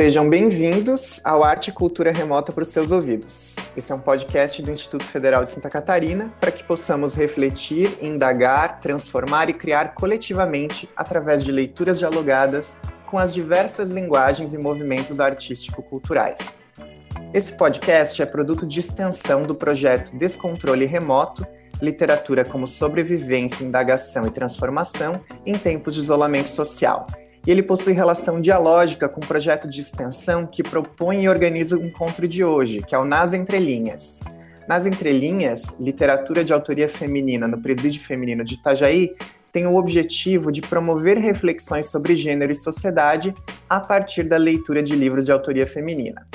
Sejam bem-vindos ao Arte e Cultura Remota para os seus ouvidos. Esse é um podcast do Instituto Federal de Santa Catarina para que possamos refletir, indagar, transformar e criar coletivamente através de leituras dialogadas com as diversas linguagens e movimentos artístico-culturais. Esse podcast é produto de extensão do projeto Descontrole Remoto, Literatura como Sobrevivência, Indagação e Transformação em Tempos de Isolamento Social, e ele possui relação dialógica com o um projeto de extensão que propõe e organiza o encontro de hoje, que é o Nas Entrelinhas. Nas Entrelinhas, literatura de autoria feminina no Presídio Feminino de Itajaí tem o objetivo de promover reflexões sobre gênero e sociedade a partir da leitura de livros de autoria feminina.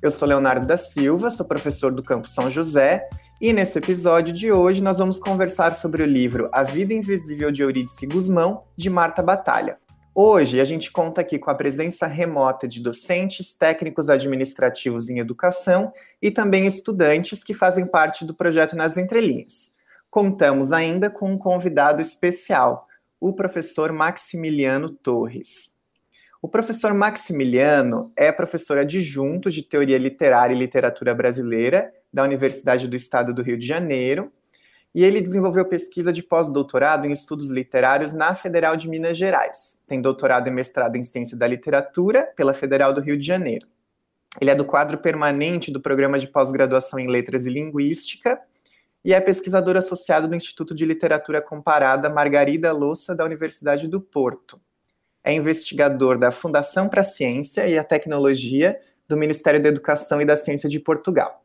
Eu sou Leonardo da Silva, sou professor do Campo São José, e nesse episódio de hoje nós vamos conversar sobre o livro A Vida Invisível de Eurídice Guzmão, de Marta Batalha. Hoje a gente conta aqui com a presença remota de docentes, técnicos administrativos em educação e também estudantes que fazem parte do projeto Nas Entrelinhas. Contamos ainda com um convidado especial, o professor Maximiliano Torres. O professor Maximiliano é professor adjunto de Teoria Literária e Literatura Brasileira da Universidade do Estado do Rio de Janeiro e ele desenvolveu pesquisa de pós-doutorado em estudos literários na Federal de Minas Gerais. Tem doutorado e mestrado em Ciência da Literatura pela Federal do Rio de Janeiro. Ele é do quadro permanente do Programa de Pós-Graduação em Letras e Linguística e é pesquisador associado do Instituto de Literatura Comparada Margarida Louça da Universidade do Porto. É investigador da Fundação para a Ciência e a Tecnologia do Ministério da Educação e da Ciência de Portugal.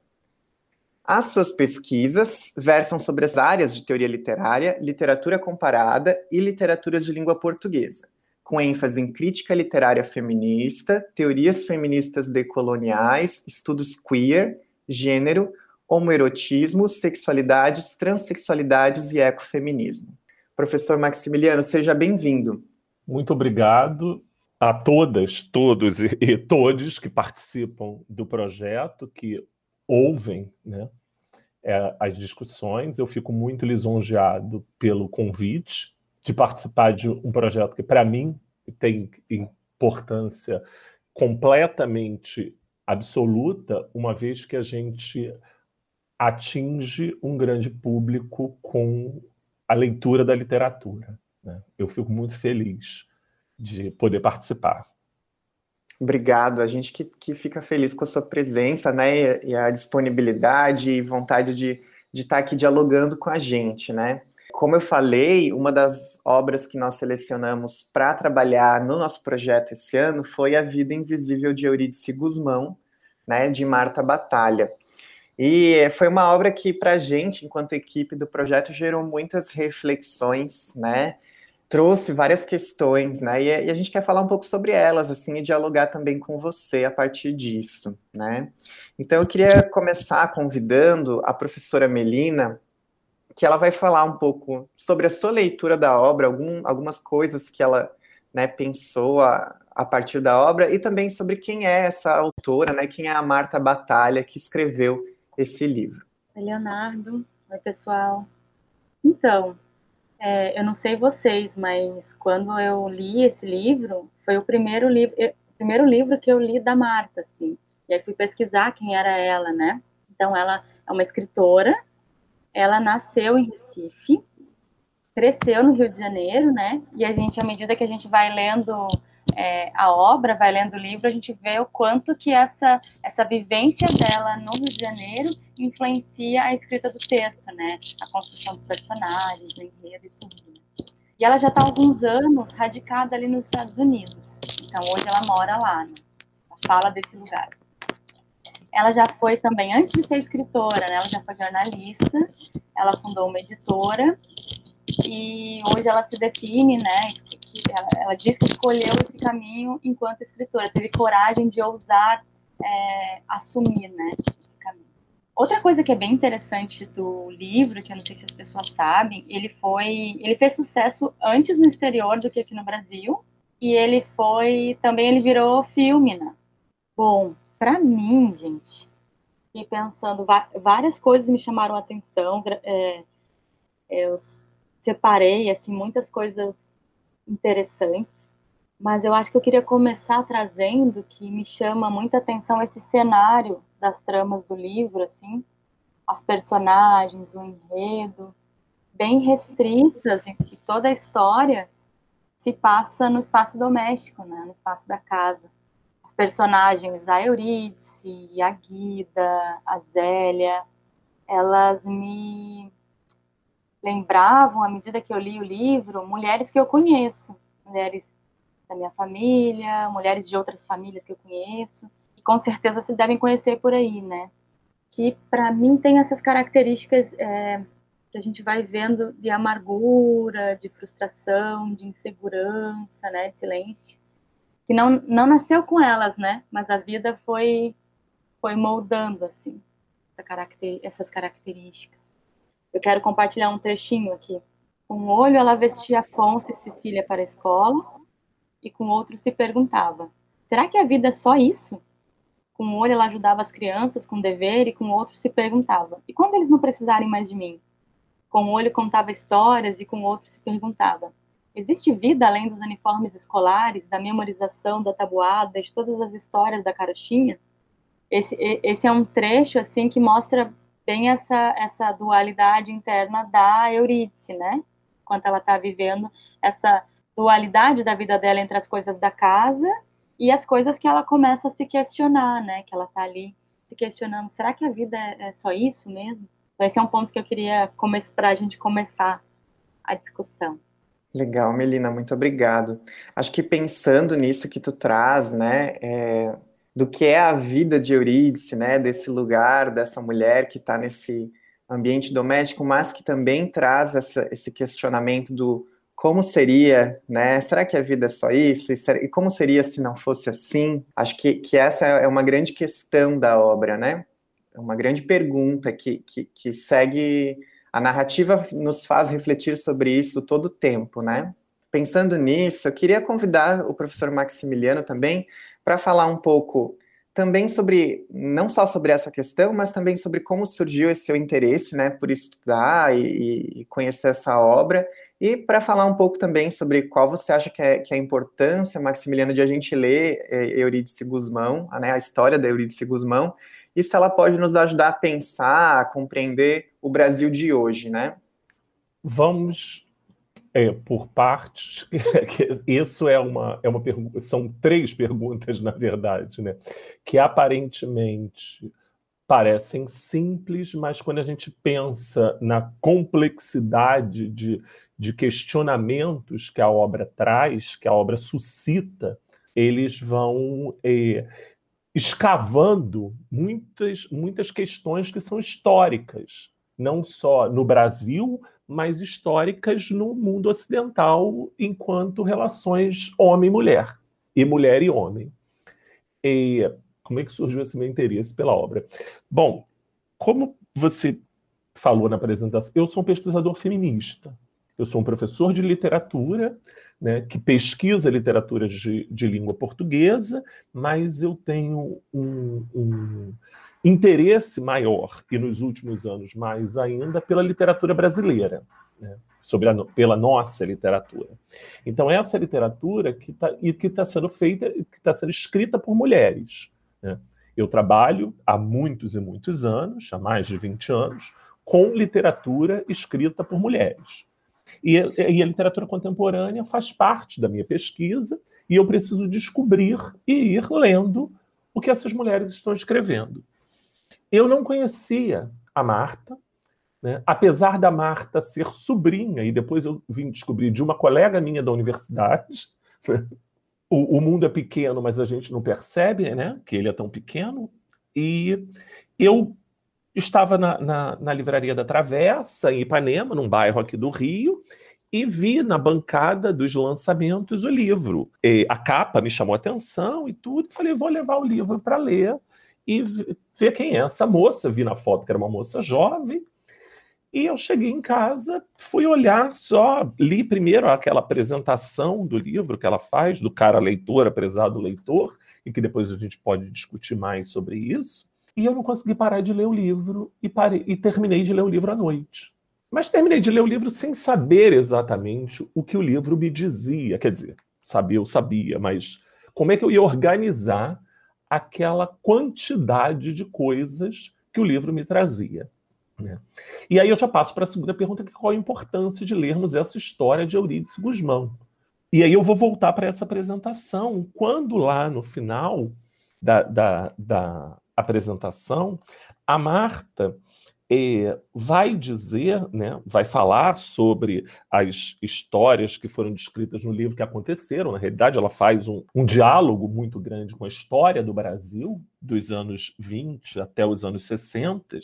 As suas pesquisas versam sobre as áreas de teoria literária, literatura comparada e literaturas de língua portuguesa, com ênfase em crítica literária feminista, teorias feministas decoloniais, estudos queer, gênero, homoerotismo, sexualidades, transexualidades e ecofeminismo. Professor Maximiliano, seja bem-vindo. Muito obrigado a todas, todos e, e todos que participam do projeto, que ouvem né, é, as discussões. Eu fico muito lisonjeado pelo convite de participar de um projeto que, para mim, tem importância completamente absoluta, uma vez que a gente atinge um grande público com a leitura da literatura. Né? Eu fico muito feliz de poder participar. Obrigado. A gente que, que fica feliz com a sua presença, né? E a disponibilidade e vontade de, estar aqui dialogando com a gente, né? Como eu falei, uma das obras que nós selecionamos para trabalhar no nosso projeto esse ano foi A Vida Invisível de Eurídice Guzmão, né, de Marta Batalha. E foi uma obra que, para a gente, enquanto equipe do projeto, gerou muitas reflexões, né? Trouxe várias questões, né? E, e, a gente quer falar um pouco sobre elas, assim, e dialogar também com você a partir disso, né? Então eu queria começar convidando a professora Melina, que ela vai falar um pouco sobre a sua leitura da obra, algum, algumas coisas que ela né, pensou a, a partir da obra, e também sobre quem é essa autora, né? Quem é a Marta Batalha que escreveu esse livro. Leonardo. Oi, pessoal. Então, é, eu não sei vocês, mas quando eu li esse livro, foi o primeiro livro, o primeiro livro que eu li da Marta, assim. E aí fui pesquisar quem era ela, né? Então ela é uma escritora, ela nasceu em Recife, cresceu no Rio de Janeiro, né? E a gente, à medida que a gente vai lendo é, a obra, vai lendo o livro, a gente vê o quanto que essa, essa vivência dela no Rio de Janeiro influencia a escrita do texto, né? A construção dos personagens, o enredo e tudo. E ela já está há alguns anos radicada ali nos Estados Unidos. Então, hoje ela mora lá, né? Fala desse lugar. Ela já foi também, antes de ser escritora, né? Ela já foi jornalista, ela fundou uma editora e hoje ela se define, né, ela, ela diz que escolheu esse caminho enquanto escritora, teve coragem de ousar é, assumir, né, esse caminho. Outra coisa que é bem interessante do livro, que eu não sei se as pessoas sabem, ele foi, ele fez sucesso antes no exterior do que aqui no Brasil, e ele foi, também ele virou filme, né? Bom, para mim, gente, e pensando, várias coisas me chamaram a atenção, é, eu separei, assim, muitas coisas interessantes. Mas eu acho que eu queria começar trazendo que me chama muita atenção esse cenário das tramas do livro, assim, as personagens, o enredo, bem restritas e que toda a história se passa no espaço doméstico, né, no espaço da casa. As personagens, a Eurídice, a Guida, a Zélia, elas me lembravam, à medida que eu li o livro, mulheres que eu conheço, mulheres da minha família, mulheres de outras famílias que eu conheço, e com certeza se devem conhecer por aí, né? Que para mim tem essas características é, que a gente vai vendo de amargura, de frustração, de insegurança, né, de silêncio, que não, não nasceu com elas, né? Mas a vida foi foi moldando assim essa caracter, essas características. Eu quero compartilhar um trechinho aqui. Com um olho ela vestia Afonso e Cecília para a escola, e com outro se perguntava: será que a vida é só isso? Com um olho ela ajudava as crianças com dever, e com outro se perguntava: e quando eles não precisarem mais de mim? Com um olho contava histórias, e com outro se perguntava: existe vida além dos uniformes escolares, da memorização, da tabuada, de todas as histórias da carochinha? Esse, esse é um trecho assim que mostra bem essa, essa dualidade interna da Eurídice, né? Enquanto ela está vivendo essa dualidade da vida dela entre as coisas da casa e as coisas que ela começa a se questionar, né? Que ela está ali se questionando: será que a vida é, é só isso mesmo? Então, esse é um ponto que eu queria para a gente começar a discussão. Legal, Melina, muito obrigado. Acho que pensando nisso que tu traz, né, é, do que é a vida de Eurídice, né, desse lugar, dessa mulher que está nesse ambiente doméstico, mas que também traz essa, esse questionamento do como seria, né? Será que a vida é só isso? E, como seria se não fosse assim? Acho que, que essa é uma grande questão da obra, né? É uma grande pergunta que, que, que segue. A narrativa nos faz refletir sobre isso todo o tempo, né? Pensando nisso, eu queria convidar o professor Maximiliano também para falar um pouco também sobre, não só sobre essa questão, mas também sobre como surgiu esse seu interesse, né, por estudar e, e conhecer essa obra, e para falar um pouco também sobre qual você acha que é, que é a importância, Maximiliano, de a gente ler é, Eurídice Guzmão, né, a história da Eurídice Guzmão, e se ela pode nos ajudar a pensar, a compreender o Brasil de hoje, né? Vamos é, por partes. Isso é uma, é uma pergunta, são três perguntas, na verdade, né? Que aparentemente parecem simples, mas quando a gente pensa na complexidade de, de questionamentos que a obra traz, que a obra suscita, eles vão é, escavando muitas, muitas questões que são históricas, não só no Brasil, mas históricas no mundo ocidental enquanto relações homem-mulher e mulher e homem. E como é que surgiu esse meu interesse pela obra? Bom, como você falou na apresentação, eu sou um pesquisador feminista. Eu sou um professor de literatura, né, que pesquisa literatura de, de língua portuguesa, mas eu tenho um, um interesse maior, e nos últimos anos mais ainda, pela literatura brasileira, né? sobre a, pela nossa literatura. Então, essa literatura que está que tá sendo feita, que está sendo escrita por mulheres. Né? Eu trabalho há muitos e muitos anos, há mais de 20 anos, com literatura escrita por mulheres. E, e a literatura contemporânea faz parte da minha pesquisa, e eu preciso descobrir e ir lendo o que essas mulheres estão escrevendo. Eu não conhecia a Marta, né? apesar da Marta ser sobrinha, e depois eu vim descobrir de uma colega minha da universidade. o, o, mundo é pequeno, mas a gente não percebe né? que ele é tão pequeno. E eu estava na, na, na livraria da Travessa, em Ipanema, num bairro aqui do Rio, e vi na bancada dos lançamentos o livro. E a capa me chamou a atenção e tudo. Falei, vou levar o livro para ler e ver quem é essa moça. Vi na foto que era uma moça jovem. E eu cheguei em casa, fui olhar só, li primeiro aquela apresentação do livro que ela faz, do cara leitor, aprezado leitor, e que depois a gente pode discutir mais sobre isso. E eu não consegui parar de ler o livro e, parei, e terminei de ler o livro à noite. Mas terminei de ler o livro sem saber exatamente o que o livro me dizia. Quer dizer, saber, eu sabia, mas como é que eu ia organizar aquela quantidade de coisas que o livro me trazia? Né? E aí eu já passo para a segunda pergunta, que qual a importância de lermos essa história de Eurídice Guzmão? E aí eu vou voltar para essa apresentação, quando lá no final da, da, da apresentação, a Marta é, vai dizer, né, vai falar sobre as histórias que foram descritas no livro que aconteceram. Na realidade, ela faz um, um diálogo muito grande com a história do Brasil, dos anos 20 até os anos 60.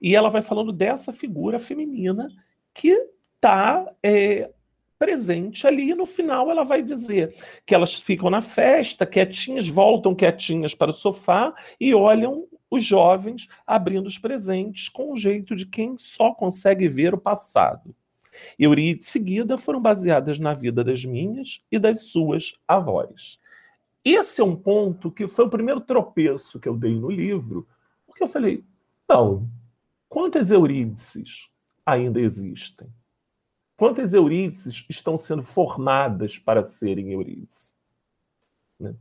E ela vai falando dessa figura feminina que está é, presente ali. E no final, ela vai dizer que elas ficam na festa, quietinhas, voltam quietinhas para o sofá e olham os jovens abrindo os presentes com o jeito de quem só consegue ver o passado. E de seguida foram baseadas na vida das minhas e das suas avós. Esse é um ponto que foi o primeiro tropeço que eu dei no livro, porque eu falei: não, quantas Eurídices ainda existem? Quantas Eurídices estão sendo formadas para serem Eurídices? Né?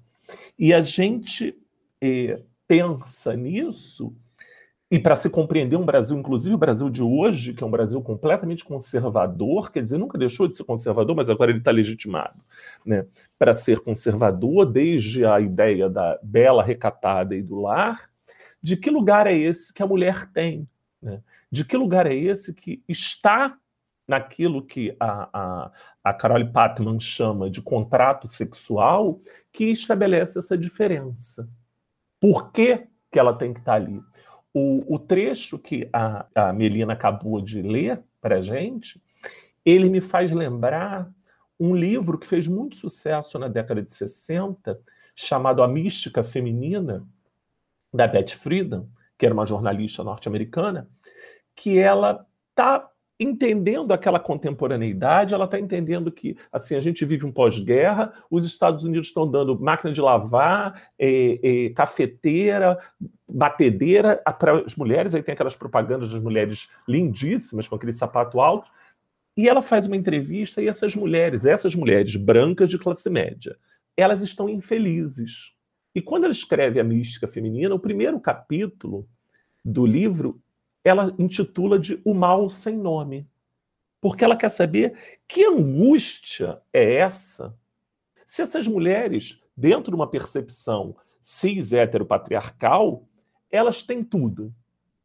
E a gente eh, pensa nisso, e para se compreender um Brasil, inclusive o Brasil de hoje, que é um Brasil completamente conservador, quer dizer, nunca deixou de ser conservador, mas agora ele está legitimado né, para ser conservador, desde a ideia da bela recatada e do lar, de que lugar é esse que a mulher tem? Né? De que lugar é esse que está naquilo que a, a, a Carole Patman chama de contrato sexual, que estabelece essa diferença? Por que, que ela tem que estar ali? O, o trecho que a, a Melina acabou de ler para gente, ele me faz lembrar um livro que fez muito sucesso na década de 60, chamado A Mística Feminina, da Beth Friedan, que era uma jornalista norte-americana, que ela está entendendo aquela contemporaneidade, ela está entendendo que assim a gente vive um pós-guerra, os Estados Unidos estão dando máquina de lavar, é, é, cafeteira, batedeira para as mulheres, aí tem aquelas propagandas das mulheres lindíssimas com aquele sapato alto, e ela faz uma entrevista e essas mulheres, essas mulheres brancas de classe média, elas estão infelizes. E quando ela escreve a mística feminina, o primeiro capítulo do livro ela intitula de O Mal Sem Nome. Porque ela quer saber que angústia é essa se essas mulheres, dentro de uma percepção cis heteropatriarcal, elas têm tudo.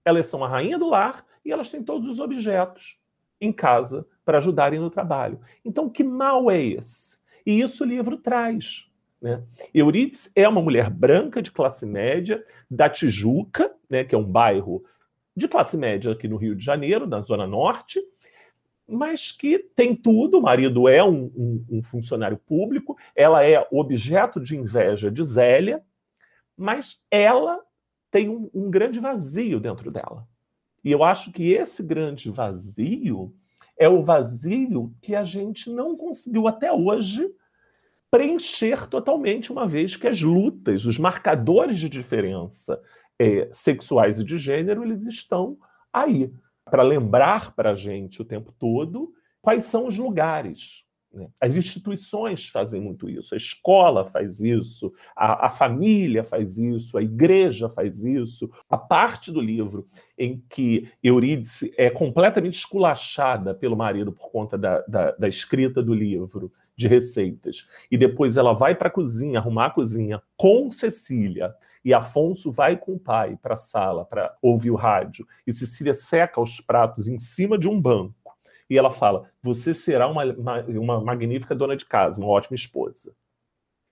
Elas são a rainha do lar e elas têm todos os objetos em casa para ajudarem no trabalho. Então, que mal é esse? E isso o livro traz. Né? Eurídice é uma mulher branca de classe média da Tijuca, né, que é um bairro de classe média aqui no Rio de Janeiro, na Zona Norte, mas que tem tudo. O marido é um, um, um funcionário público, ela é objeto de inveja de Zélia, mas ela tem um, um grande vazio dentro dela. E eu acho que esse grande vazio é o vazio que a gente não conseguiu até hoje preencher totalmente, uma vez que as lutas, os marcadores de diferença é, sexuais e de gênero, eles estão aí para lembrar para a gente o tempo todo quais são os lugares. Né? As instituições fazem muito isso, a escola faz isso, a, a, família faz isso, a igreja faz isso. A parte do livro em que Eurídice é completamente esculachada pelo marido por conta da, da, da escrita do livro de receitas, e depois ela vai para a cozinha, arrumar a cozinha com Cecília, e Afonso vai com o pai para a sala para ouvir o rádio, e Cecília seca os pratos em cima de um banco. E ela fala: Você será uma, uma, magnífica dona de casa, uma ótima esposa.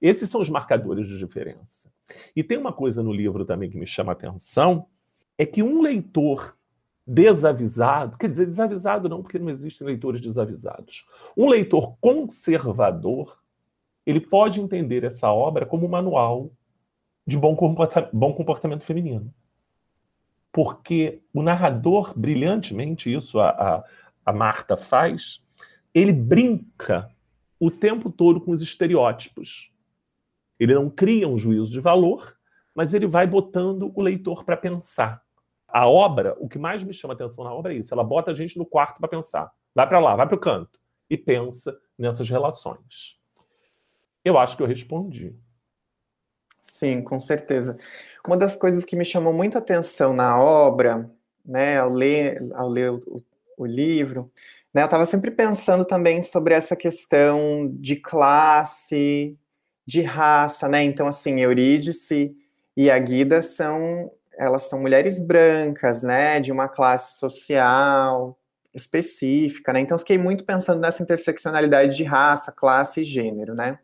Esses são os marcadores de diferença. E tem uma coisa no livro também que me chama a atenção: é que um leitor desavisado, quer dizer, desavisado não, porque não existem leitores desavisados. Um leitor conservador, ele pode entender essa obra como um manual de bom, comporta bom comportamento feminino. Porque o narrador, brilhantemente, isso a, a, a Marta faz, ele brinca o tempo todo com os estereótipos. Ele não cria um juízo de valor, mas ele vai botando o leitor para pensar. A obra, o que mais me chama atenção na obra é isso. Ela bota a gente no quarto para pensar. Vai para lá, vai para o canto e pensa nessas relações. Eu acho que eu respondi. Sim, com certeza. Uma das coisas que me chamou muito atenção na obra, né, ao ler, ao ler o, o livro, né, eu estava sempre pensando também sobre essa questão de classe, de raça, né? Então, assim, Eurídice e a Guida são, elas são mulheres brancas, né, de uma classe social específica, né? Então, fiquei muito pensando nessa interseccionalidade de raça, classe e gênero, né?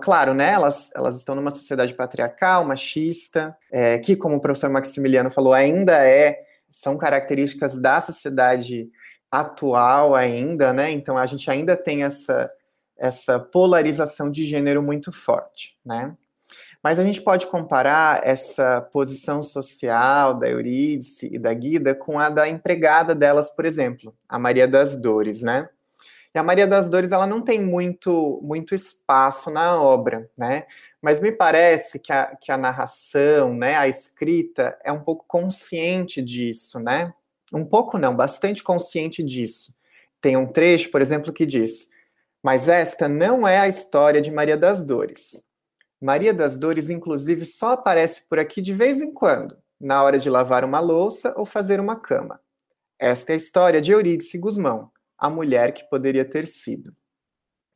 Claro, né, elas, elas estão numa sociedade patriarcal, machista, é, que, como o professor Maximiliano falou, ainda é, são características da sociedade atual ainda, né, então a gente ainda tem essa, essa polarização de gênero muito forte, né. Mas a gente pode comparar essa posição social da Eurídice e da Guida com a da empregada delas, por exemplo, a Maria das Dores, né. E a Maria das Dores ela não tem muito, muito espaço na obra, né? Mas me parece que a, que a narração, né, a escrita, é um pouco consciente disso, né? Um pouco não, bastante consciente disso. Tem um trecho, por exemplo, que diz: Mas esta não é a história de Maria das Dores. Maria das Dores, inclusive, só aparece por aqui de vez em quando, na hora de lavar uma louça ou fazer uma cama. Esta é a história de Eurídice Guzmão, a mulher que poderia ter sido.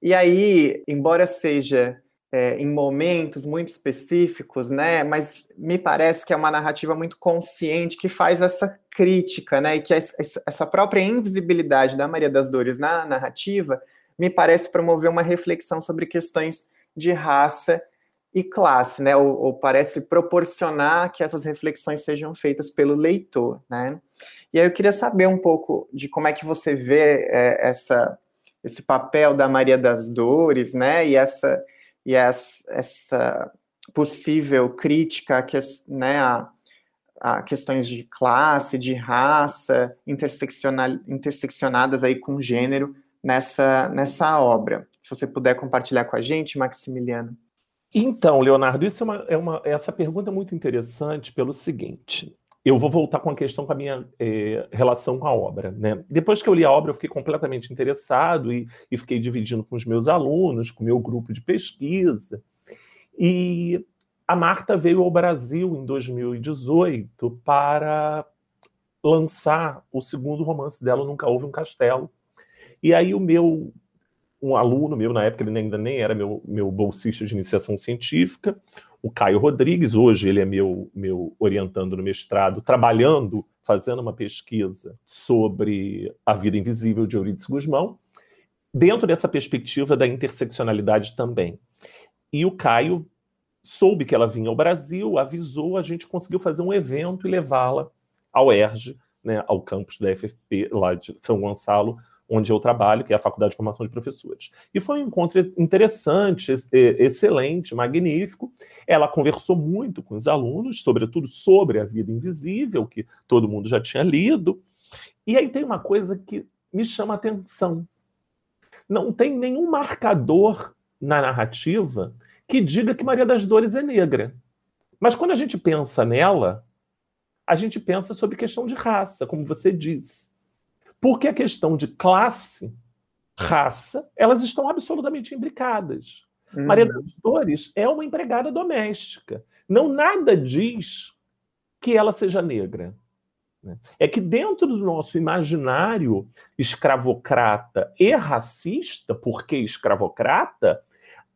E aí, embora seja é, em momentos muito específicos, né, mas me parece que é uma narrativa muito consciente que faz essa crítica, né, e que essa própria invisibilidade da Maria das Dores na narrativa me parece promover uma reflexão sobre questões de raça e classe, né, ou, ou parece proporcionar que essas reflexões sejam feitas pelo leitor, né. E aí eu queria saber um pouco de como é que você vê é, essa, esse papel da Maria das Dores, né? E essa, e essa, essa possível crítica a, que, né, a, a, questões de classe, de raça, interseccional, interseccionadas aí com gênero nessa, nessa obra. Se você puder compartilhar com a gente, Maximiliano. Então, Leonardo, isso é uma, é uma, essa pergunta é muito interessante pelo seguinte eu vou voltar com a questão com a minha eh, relação com a obra. Né? Depois que eu li a obra, eu fiquei completamente interessado e, e fiquei dividindo com os meus alunos, com o meu grupo de pesquisa. E a Marta veio ao Brasil em 2018 para lançar o segundo romance dela, Nunca Houve um Castelo. E aí o meu um aluno meu, na época ele ainda nem era meu, meu bolsista de iniciação científica, o Caio Rodrigues, hoje ele é meu, meu orientando no mestrado, trabalhando, fazendo uma pesquisa sobre a vida invisível de Eurídice Guzmão, dentro dessa perspectiva da interseccionalidade também. E o Caio soube que ela vinha ao Brasil, avisou, a gente conseguiu fazer um evento e levá-la ao ERJ, né, ao campus da FFP lá de São Gonçalo, onde eu trabalho, que é a Faculdade de Formação de Professores. E foi um encontro interessante, excelente, magnífico. Ela conversou muito com os alunos, sobretudo sobre a vida invisível, que todo mundo já tinha lido. E aí tem uma coisa que me chama a atenção. Não tem nenhum marcador na narrativa que diga que Maria das Dores é negra. Mas quando a gente pensa nela, a gente pensa sobre questão de raça, como você disse. Porque a questão de classe, raça, elas estão absolutamente imbricadas. Uhum. Maria das Dores é uma empregada doméstica. Não nada diz que ela seja negra. Né? É que dentro do nosso imaginário escravocrata e racista, porque escravocrata,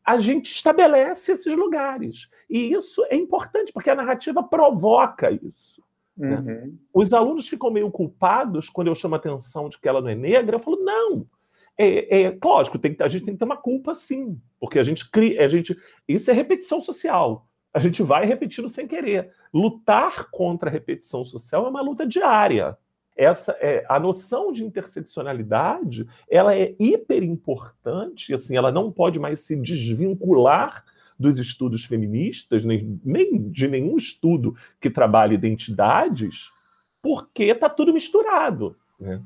a gente estabelece esses lugares. E isso é importante, porque a narrativa provoca isso. Né? Uhum. Os alunos ficam meio culpados quando eu chamo a atenção de que ela não é negra. Eu falo, não. É, é lógico, tem, a gente tem que ter uma culpa, sim, porque a gente cria, a gente, isso é repetição social. A gente vai repetindo sem querer. Lutar contra a repetição social é uma luta diária. Essa é a noção de interseccionalidade, ela é hiper importante, assim, ela não pode mais se desvincular dos estudos feministas, nem, nem de nenhum estudo que trabalhe identidades, porque está tudo misturado. Né?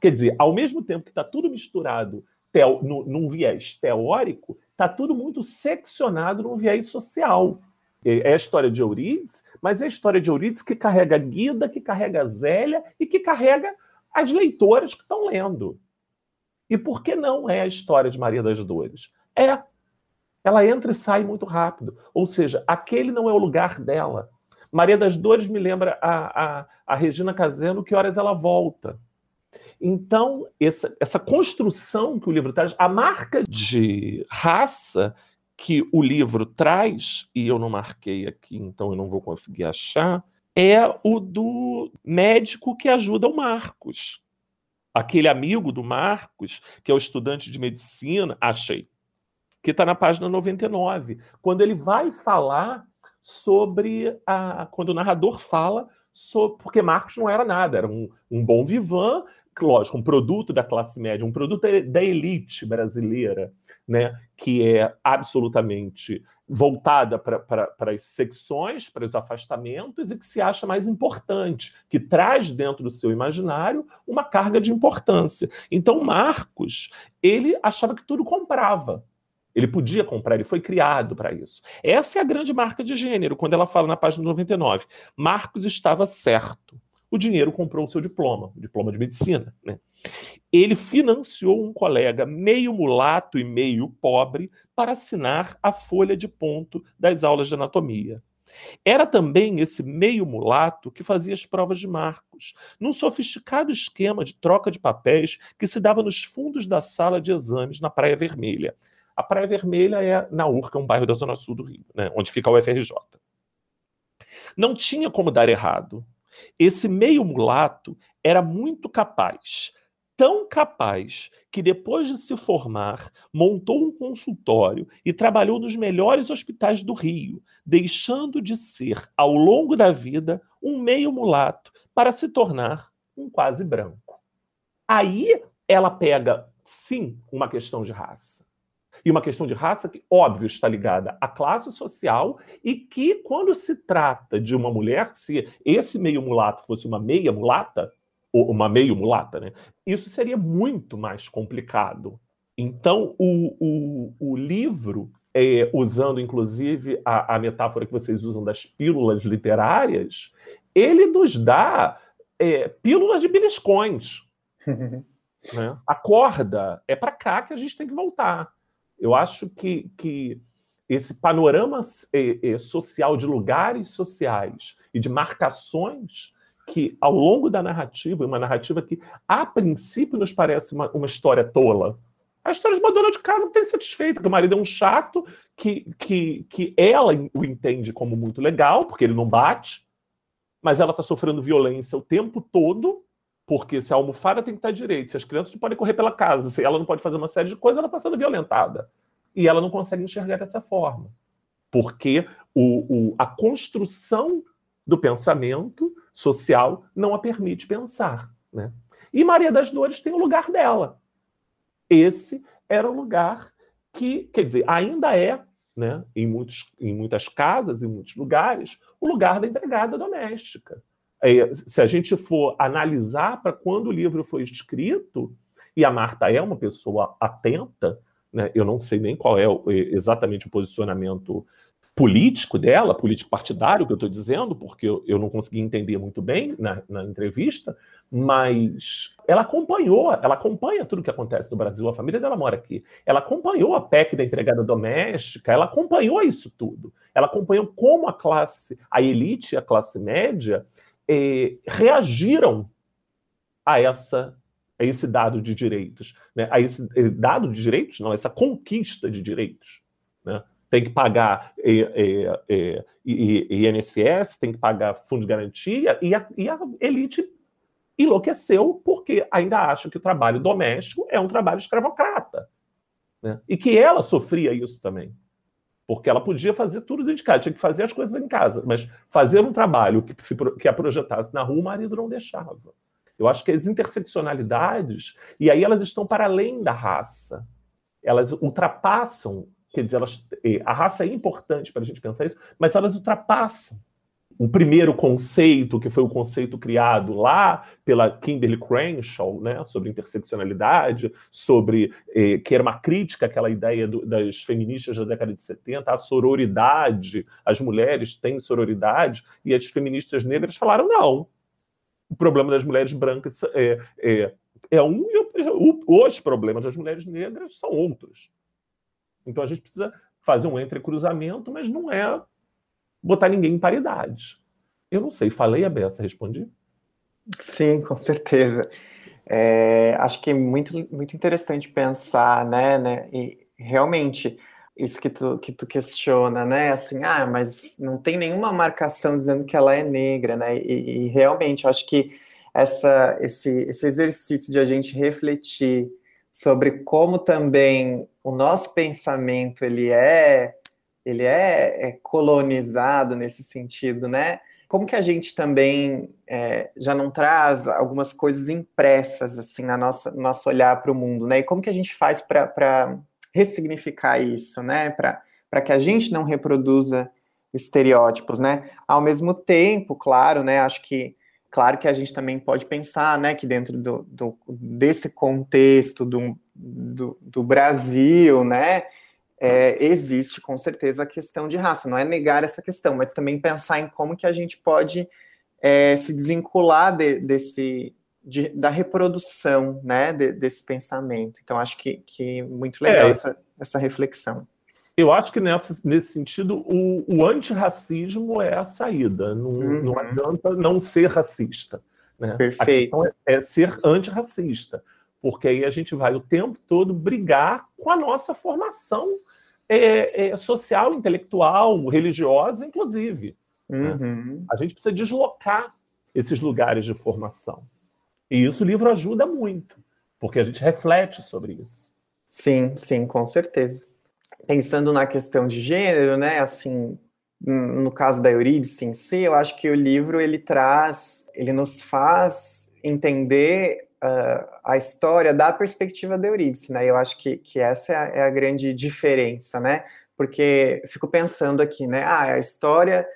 Quer dizer, ao mesmo tempo que está tudo misturado teo, no, num viés teórico, está tudo muito seccionado num viés social. É a história de Euridice, mas é a história de Euridice que carrega Guida, que carrega Zélia e que carrega as leitoras que estão lendo. E por que não é a história de Maria das Dores? É ela entra e sai muito rápido. Ou seja, aquele não é o lugar dela. Maria das Dores me lembra a, a, a Regina Caseno, que horas ela volta. Então, essa, essa construção que o livro traz, a marca de raça que o livro traz, e eu não marquei aqui, então eu não vou conseguir achar, é o do médico que ajuda o Marcos. Aquele amigo do Marcos, que é o estudante de medicina, achei, que está na página 99, quando ele vai falar sobre a. Quando o narrador fala sobre. Porque Marcos não era nada, era um, um bom vivan, lógico, um produto da classe média, um produto da elite brasileira, né, que é absolutamente voltada para as secções, para os afastamentos e que se acha mais importante, que traz dentro do seu imaginário uma carga de importância. Então, Marcos, ele achava que tudo comprava. Ele podia comprar, ele foi criado para isso. Essa é a grande marca de gênero, quando ela fala na página 99. Marcos estava certo. O dinheiro comprou o seu diploma, o diploma de medicina. Né? Ele financiou um colega meio mulato e meio pobre para assinar a folha de ponto das aulas de anatomia. Era também esse meio mulato que fazia as provas de Marcos, num sofisticado esquema de troca de papéis que se dava nos fundos da sala de exames na Praia Vermelha, a Praia Vermelha é na Urca, um bairro da zona sul do Rio, né, onde fica o UFRJ. Não tinha como dar errado. Esse meio mulato era muito capaz, tão capaz que depois de se formar, montou um consultório e trabalhou nos melhores hospitais do Rio, deixando de ser, ao longo da vida, um meio mulato para se tornar um quase branco. Aí ela pega, sim, uma questão de raça e uma questão de raça que, óbvio, está ligada à classe social e que, quando se trata de uma mulher, se esse meio mulato fosse uma meia mulata, ou uma meio mulata, né, isso seria muito mais complicado. Então, o, o, o livro, é, usando inclusive a, a metáfora que vocês usam das pílulas literárias, ele nos dá é, pílulas de beliscões. né? Acorda, é para cá que a gente tem que voltar. Eu acho que, que esse panorama é, é, social de lugares sociais e de marcações que, ao longo da narrativa, uma narrativa que, a princípio, nos parece uma, uma história tola, a história de uma dona de casa que tem satisfeita, que o marido é um chato, que, que, que ela o entende como muito legal, porque ele não bate, mas ela está sofrendo violência o tempo todo, porque se a almofada tem que estar direito, se as crianças não podem correr pela casa, se ela não pode fazer uma série de coisas, ela está sendo violentada. E ela não consegue enxergar dessa forma. Porque o, o, a construção do pensamento social não a permite pensar. Né? E Maria das Dores tem o lugar dela. Esse era o lugar que, quer dizer, ainda é, né, em, muitos, em muitas casas, em muitos lugares, o lugar da empregada doméstica se a gente for analisar para quando o livro foi escrito, e a Marta é uma pessoa atenta, né, eu não sei nem qual é exatamente o posicionamento político dela, político partidário que eu estou dizendo, porque eu, não consegui entender muito bem na, na, entrevista, mas ela acompanhou, ela acompanha tudo que acontece no Brasil, a família dela mora aqui, ela acompanhou a PEC da empregada doméstica, ela acompanhou isso tudo, ela acompanhou como a classe, a elite, a classe média, é, reagiram a essa a esse dado de direitos, né? a esse eh, dado de direitos, não, essa conquista de direitos. Né? Tem que pagar é, é, INSS, tem que pagar fundo de garantia, e a, e a elite enlouqueceu porque ainda acha que o trabalho doméstico é um trabalho escravocrata. Né? E que ela sofria isso também. Porque ela podia fazer tudo dentro de casa, tinha que fazer as coisas em casa, mas fazer um trabalho que, se, que a projetasse na rua, o marido não deixava. Eu acho que as interseccionalidades, e aí elas estão para além da raça, elas ultrapassam, quer dizer, elas, eh, a raça é importante para a gente pensar isso, mas elas ultrapassam o primeiro conceito, que foi o conceito criado lá pela Kimberly Crenshaw, né, sobre interseccionalidade, sobre eh, que era uma crítica àquela ideia do, das feministas da década de 70, a sororidade, as mulheres têm sororidade, e as feministas negras falaram não. O problema das mulheres brancas é, é, é um e os problemas das mulheres negras são outros. Então a gente precisa fazer um entrecruzamento, mas não é botar ninguém em paridade. Eu não sei, falei a Bessa, respondi? Sim, com certeza. É, acho que é muito, muito interessante pensar, né, né, e realmente isso que tu, que tu questiona, né, assim, ah, mas não tem nenhuma marcação dizendo que ela é negra, né, e, e realmente acho que essa, esse, esse exercício de a gente refletir sobre como também o nosso pensamento ele é ele é, é colonizado nesse sentido, né? Como que a gente também é, já não traz algumas coisas impressas assim na nossa nosso olhar para o mundo, né? E como que a gente faz para ressignificar isso, né? Para que a gente não reproduza estereótipos, né? Ao mesmo tempo, claro, né? Acho que Claro que a gente também pode pensar, né, que dentro do, do desse contexto do, do, do Brasil, né, é, existe com certeza a questão de raça. Não é negar essa questão, mas também pensar em como que a gente pode é, se desvincular de, desse de, da reprodução, né, de, desse pensamento. Então acho que, que muito legal é, essa, essa reflexão. Eu acho que nessa, nesse sentido o, o antirracismo é a saída. Não, uhum. não adianta não ser racista. Né? Perfeito. É, é ser antirracista, porque aí a gente vai o tempo todo brigar com a nossa formação é, é, social, intelectual, religiosa, inclusive. Né? Uhum. Né? A gente precisa deslocar esses lugares de formação. E isso o livro ajuda muito, porque a gente reflete sobre isso. Sim, sim, com certeza pensando na questão de gênero, né, assim, no caso da Eurídice em si, eu acho que o livro ele traz, ele nos faz entender uh, a história da perspectiva da Eurídice, né? Eu acho que, que essa é a, é a grande diferença, né? Porque fico pensando aqui, né? Ah, é a história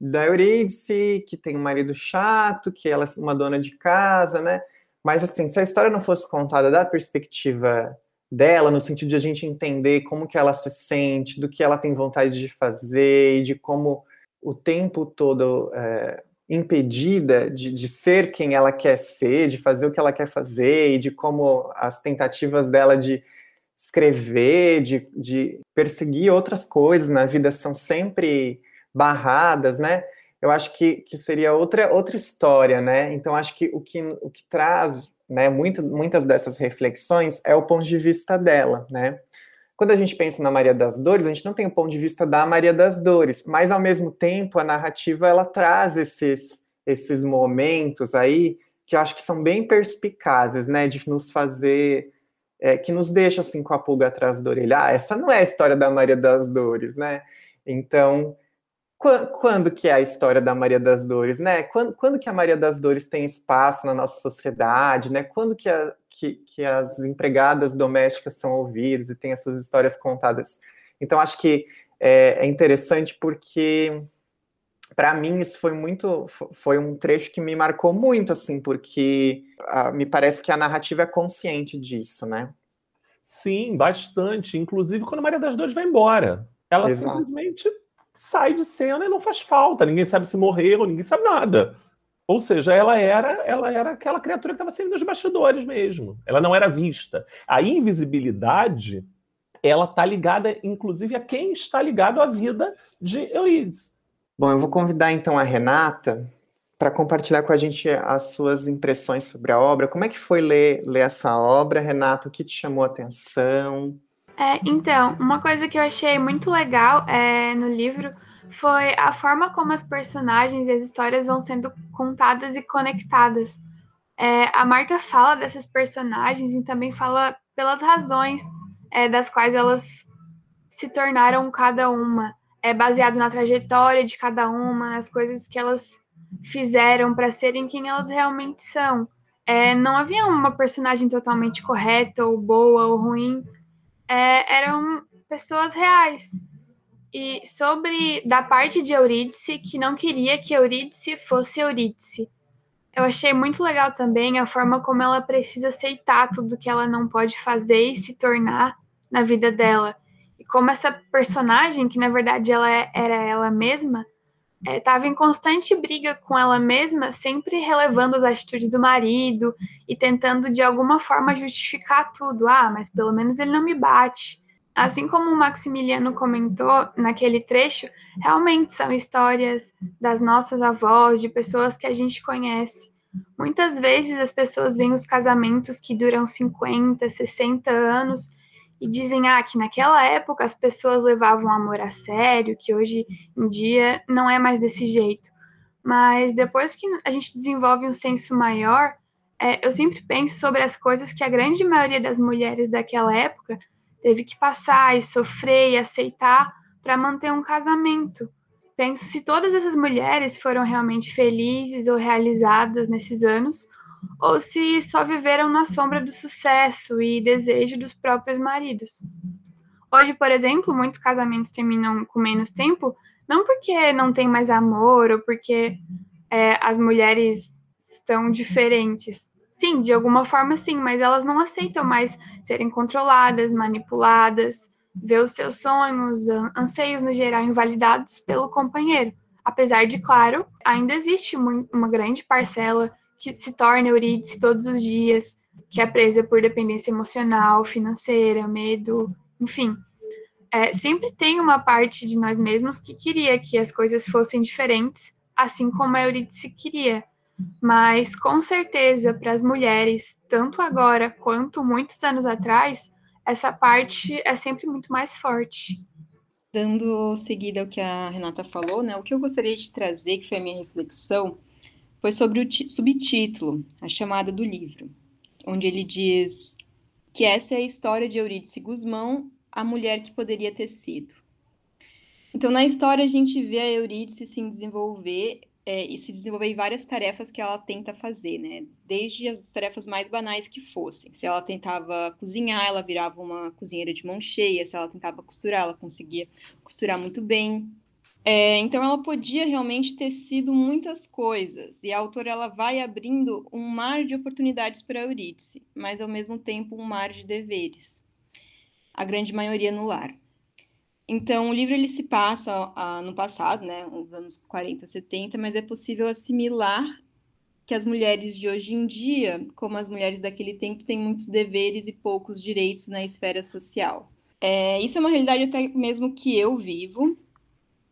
da Eurídice, que tem um marido chato, que ela é uma dona de casa, né? Mas assim, se a história não fosse contada da perspectiva dela, no sentido de a gente entender como que ela se sente, do que ela tem vontade de fazer, e de como o tempo todo é, impedida de, de, ser quem ela quer ser, de fazer o que ela quer fazer, e de como as tentativas dela de escrever, de, de perseguir outras coisas na vida são sempre barradas, né? Eu acho que, que seria outra, outra história, né? Então, acho que o que, o que traz né, muito, muitas dessas reflexões é o ponto de vista dela, né? Quando a gente pensa na Maria das Dores, a gente não tem o ponto de vista da Maria das Dores, mas ao mesmo tempo a narrativa ela traz esses, esses momentos aí que eu acho que são bem perspicazes, né, de nos fazer é, que nos deixa assim com a pulga atrás da orelha. Ah, essa não é a história da Maria das Dores, né? Então, quando, que é a história da Maria das Dores, né? Quando, quando que a Maria das Dores tem espaço na nossa sociedade, né? Quando que, a, que, que as empregadas domésticas são ouvidas e têm as suas histórias contadas? Então, acho que é, é interessante porque, para mim, isso foi muito... Foi um trecho que me marcou muito, assim, porque a, me parece que a narrativa é consciente disso, né? Sim, bastante. Inclusive, quando a Maria das Dores vai embora. Ela Exato. simplesmente sai de cena e não faz falta. Ninguém sabe se morreu, ninguém sabe nada. Ou seja, ela era, ela era aquela criatura que estava sempre nos bastidores mesmo. Ela não era vista. A invisibilidade, ela está ligada, inclusive, a quem está ligado à vida de Eurídice. Bom, eu vou convidar então a Renata para compartilhar com a gente as suas impressões sobre a obra. Como é que foi ler, ler essa obra, Renato? O que te chamou a atenção? É, então, uma coisa que eu achei muito legal é, no livro foi a forma como as personagens e as histórias vão sendo contadas e conectadas. É, a Marta fala dessas personagens e também fala pelas razões é, das quais elas se tornaram cada uma, é baseado na trajetória de cada uma, nas coisas que elas fizeram para serem quem elas realmente são. É, não havia uma personagem totalmente correta ou boa ou ruim, é, eram pessoas reais. E sobre da parte de Eurídice, que não queria que Eurídice fosse Eurídice. Eu achei muito legal também a forma como ela precisa aceitar tudo que ela não pode fazer e se tornar na vida dela. E como essa personagem, que na verdade ela é, era ela mesma, estava é, em constante briga com ela mesma, sempre relevando as atitudes do marido e tentando de alguma forma justificar tudo. Ah, mas pelo menos ele não me bate. Assim como o Maximiliano comentou naquele trecho, realmente são histórias das nossas avós, de pessoas que a gente conhece. Muitas vezes as pessoas veem os casamentos que duram 50, 60 anos e dizem ah, que naquela época as pessoas levavam o amor a sério, que hoje em dia não é mais desse jeito. Mas depois que a gente desenvolve um senso maior, é, eu sempre penso sobre as coisas que a grande maioria das mulheres daquela época teve que passar e sofrer e aceitar para manter um casamento. Penso se todas essas mulheres foram realmente felizes ou realizadas nesses anos, ou se só viveram na sombra do sucesso e desejo dos próprios maridos. Hoje, por exemplo, muitos casamentos terminam com menos tempo, não porque não tem mais amor ou porque é, as mulheres estão diferentes, Sim, de alguma forma sim, mas elas não aceitam mais serem controladas, manipuladas, ver os seus sonhos, anseios no geral invalidados pelo companheiro. Apesar de, claro, ainda existe uma grande parcela que se torna eurídice todos os dias, que é presa por dependência emocional, financeira, medo, enfim. É, sempre tem uma parte de nós mesmos que queria que as coisas fossem diferentes, assim como a Eurídice queria. Mas com certeza para as mulheres, tanto agora quanto muitos anos atrás, essa parte é sempre muito mais forte. Dando seguida ao que a Renata falou, né, o que eu gostaria de trazer, que foi a minha reflexão, foi sobre o subtítulo, a chamada do livro, onde ele diz que essa é a história de Eurídice Guzmão, a mulher que poderia ter sido. Então, na história, a gente vê a Eurídice se desenvolver é, e se desenvolver em várias tarefas que ela tenta fazer, né? Desde as tarefas mais banais que fossem. Se ela tentava cozinhar, ela virava uma cozinheira de mão cheia. Se ela tentava costurar, ela conseguia costurar muito bem. É, então, ela podia realmente ter sido muitas coisas. E a autora ela vai abrindo um mar de oportunidades para Eurídice, mas ao mesmo tempo um mar de deveres. A grande maioria no lar. Então, o livro ele se passa no passado, né, nos anos 40, 70, mas é possível assimilar que as mulheres de hoje em dia, como as mulheres daquele tempo, têm muitos deveres e poucos direitos na esfera social. É, isso é uma realidade até mesmo que eu vivo,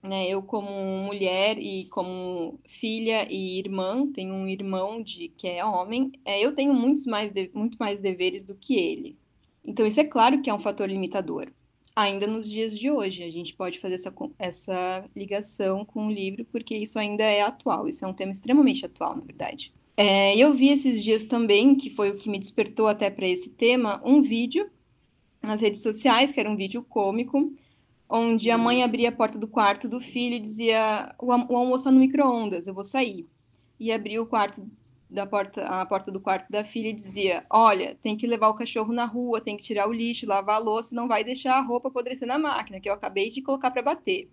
né, eu como mulher e como filha e irmã, tenho um irmão de que é homem, é, eu tenho muitos mais de, muito mais deveres do que ele. Então, isso é claro que é um fator limitador ainda nos dias de hoje. A gente pode fazer essa, essa ligação com o livro, porque isso ainda é atual, isso é um tema extremamente atual, na verdade. É, eu vi esses dias também, que foi o que me despertou até para esse tema, um vídeo nas redes sociais, que era um vídeo cômico, onde a mãe abria a porta do quarto do filho e dizia: O, almoço está no micro-ondas, eu vou sair. E abria o quarto da porta, a porta do quarto da filha e dizia: Olha, tem que levar o cachorro na rua, tem que tirar o lixo, lavar a louça, não vai deixar a roupa apodrecer na máquina, que eu acabei de colocar para bater.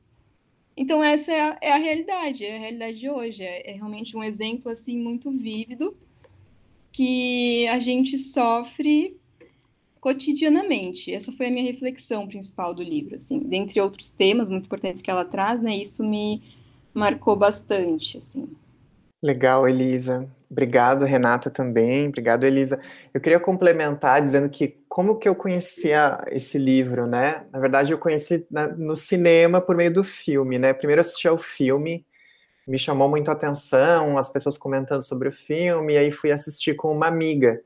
Então, essa é a, é a, realidade, é a realidade de hoje. É, é realmente um exemplo assim muito vívido que a gente sofre cotidianamente. Essa foi a minha reflexão principal do livro, assim, dentre outros temas muito importantes que ela traz, né? Isso me marcou bastante, assim. Legal, Elisa. Obrigado, Renata, também. Obrigado, Elisa. Eu queria complementar dizendo que como que eu conhecia esse livro, né? Na verdade, eu conheci na, no cinema por meio do filme, né? Primeiro assisti ao filme, me chamou muito a atenção, as pessoas comentando sobre o filme, e aí fui assistir com uma amiga.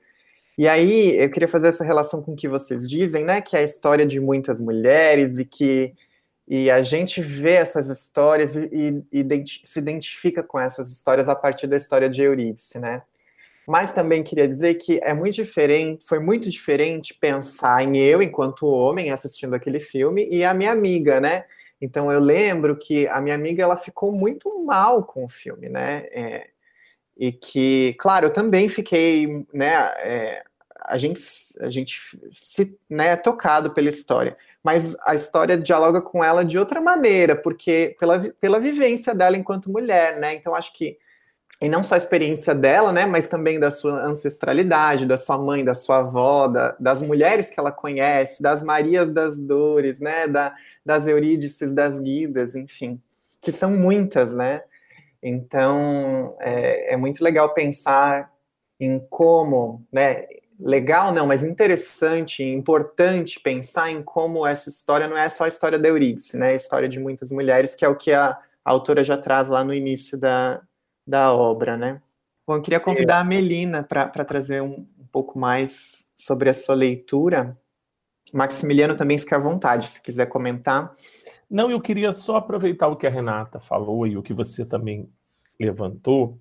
E aí eu queria fazer essa relação com o que vocês dizem, né? Que é a história de muitas mulheres e que e a gente vê essas histórias e, e, se identifica com essas histórias a partir da história de Eurídice, né? Mas também queria dizer que é muito diferente, foi muito diferente pensar em eu enquanto homem assistindo aquele filme e a minha amiga, né? Então eu lembro que a minha amiga ela ficou muito mal com o filme, né? É, e que, claro, eu também fiquei, né? É, a gente, a gente se, né, é tocado pela história mas a história dialoga com ela de outra maneira, porque pela, pela vivência dela enquanto mulher, né? Então acho que e não só a experiência dela, né, mas também da sua ancestralidade, da sua mãe, da sua avó, da, das mulheres que ela conhece, das Marias das Dores, né, da, das Eurídices, das Guidas, enfim, que são muitas, né? Então é, é muito legal pensar em como, né, legal, não, mas interessante, importante pensar em como essa história não é só a história da Eurídice, né? A história de muitas mulheres, que é o que a, a autora já traz lá no início da, da obra, né? Bom, eu queria convidar é. a Melina para trazer um, um pouco mais sobre a sua leitura. Maximiliano também fica à vontade, se quiser comentar. Não, eu queria só aproveitar o que a Renata falou e o que você também levantou,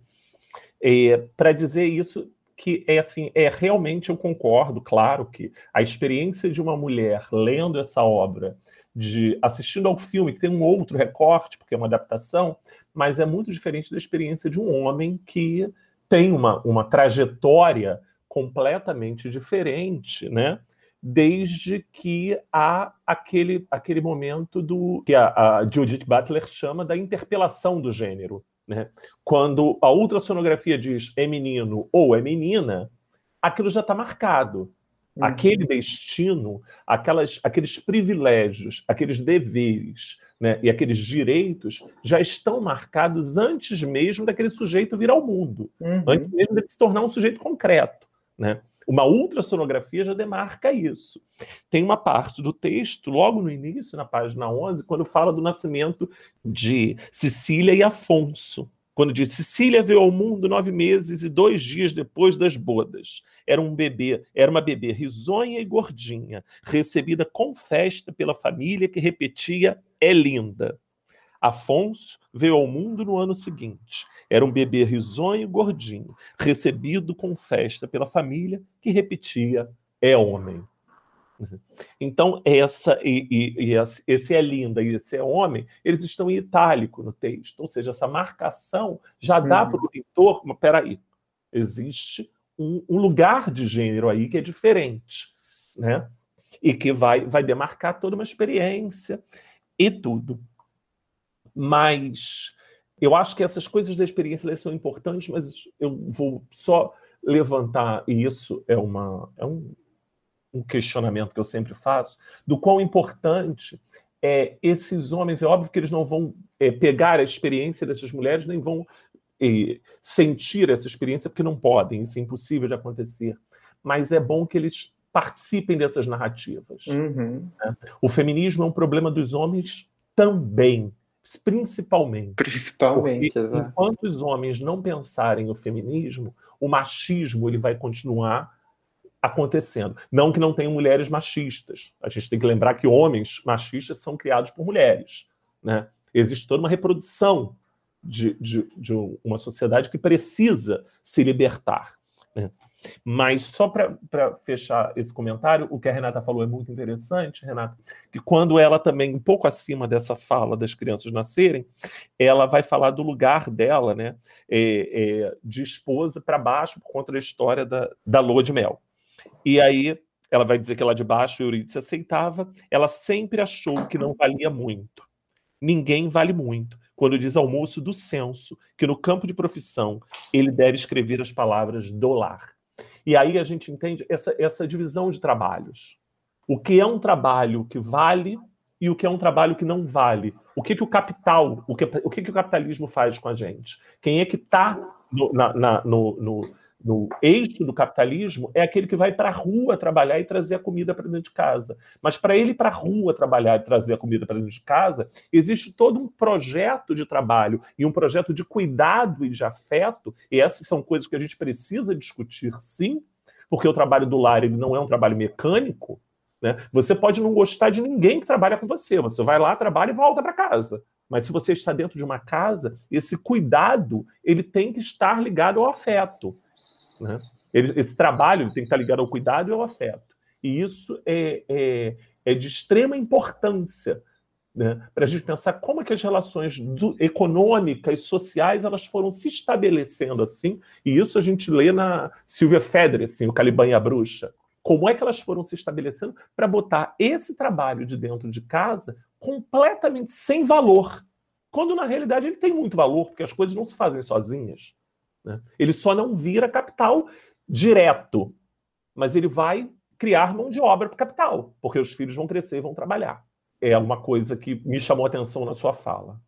é, para dizer isso que é assim, é realmente eu concordo, claro que a experiência de uma mulher lendo essa obra, de assistindo ao filme que tem um outro recorte, porque é uma adaptação, mas é muito diferente da experiência de um homem que tem uma, uma trajetória completamente diferente, né? Desde que há aquele, aquele momento do que a, a Judith Butler chama da interpelação do gênero. Né? Quando a ultrassonografia diz é menino ou é menina, aquilo já está marcado. Uhum. Aquele destino, aquelas, aqueles privilégios, aqueles deveres né, e aqueles direitos já estão marcados antes mesmo daquele sujeito vir ao mundo, uhum. antes mesmo de se tornar um sujeito concreto. Né? Uma ultrassonografia já demarca isso. Tem uma parte do texto, logo no início, na página 11, quando fala do nascimento de Cecília e Afonso. Quando diz Cecília veio ao mundo nove meses e dois dias depois das bodas. Era um bebê, era uma bebê risonha e gordinha, recebida com festa pela família que repetia é linda. Afonso veio ao mundo no ano seguinte. Era um bebê risonho e gordinho, recebido com festa pela família, que repetia: é homem. Então, essa e, e, e, esse é linda e esse é homem, eles estão em itálico no texto. Ou seja, essa marcação já dá uhum. para o leitor, mas peraí, existe um, um, lugar de gênero aí que é diferente, né? E que vai, vai demarcar toda uma experiência e tudo. Mas eu acho que essas coisas da experiência elas são importantes, mas eu vou só levantar, e isso é, uma, é um, um questionamento que eu sempre faço, do quão importante é esses homens, é óbvio que eles não vão é, pegar a experiência dessas mulheres, nem vão é, sentir essa experiência, porque não podem, isso é impossível de acontecer. Mas é bom que eles participem dessas narrativas. Uhum. Né? O feminismo é um problema dos homens também principalmente. Principalmente, exato. Enquanto os homens não pensarem no feminismo, o machismo ele vai continuar acontecendo. Não que não tenham mulheres machistas. A gente tem que lembrar que homens machistas são criados por mulheres. Né? Existe toda uma reprodução de, de, de uma sociedade que precisa se libertar. Né? Mas só para fechar esse comentário, o que a Renata falou é muito interessante, Renata, que quando ela também, um pouco acima dessa fala das crianças nascerem, ela vai falar do lugar dela, né, é, é, de esposa para baixo, por conta da história da, da lua de mel. E aí ela vai dizer que lá de baixo Eurídice aceitava, ela sempre achou que não valia muito. Ninguém vale muito. Quando diz ao moço do censo que no campo de profissão ele deve escrever as palavras do lar. E aí a gente entende essa, essa divisão de trabalhos. O que é um trabalho que vale e o que é um trabalho que não vale. O que, que o capital, o que, o que, que o capitalismo faz com a gente? Quem é que está no, no, no, no eixo do capitalismo é aquele que vai para a rua trabalhar e trazer a comida para dentro de casa. Mas para ele ir para a rua trabalhar e trazer a comida para dentro de casa, existe todo um projeto de trabalho e um projeto de cuidado e de afeto, e essas são coisas que a gente precisa discutir sim, porque o trabalho do lar ele não é um trabalho mecânico. Né? Você pode não gostar de ninguém que trabalha com você, você vai lá, trabalha e volta para casa. Mas se você está dentro de uma casa, esse cuidado ele tem que estar ligado ao afeto. Né? Ele, esse trabalho tem que estar ligado ao cuidado e ao afeto. E isso é, é, é de extrema importância né? para a gente pensar como é que as relações do, econômicas, sociais, elas foram se estabelecendo assim. E isso a gente lê na Silvia Federer, assim, o Caliban e a Bruxa. Como é que elas foram se estabelecendo para botar esse trabalho de dentro de casa completamente sem valor. Quando na realidade ele tem muito valor, porque as coisas não se fazem sozinhas. Né? Ele só não vira capital direto, mas ele vai criar mão de obra para capital, porque os filhos vão crescer e vão trabalhar. É uma coisa que me chamou a atenção na sua fala.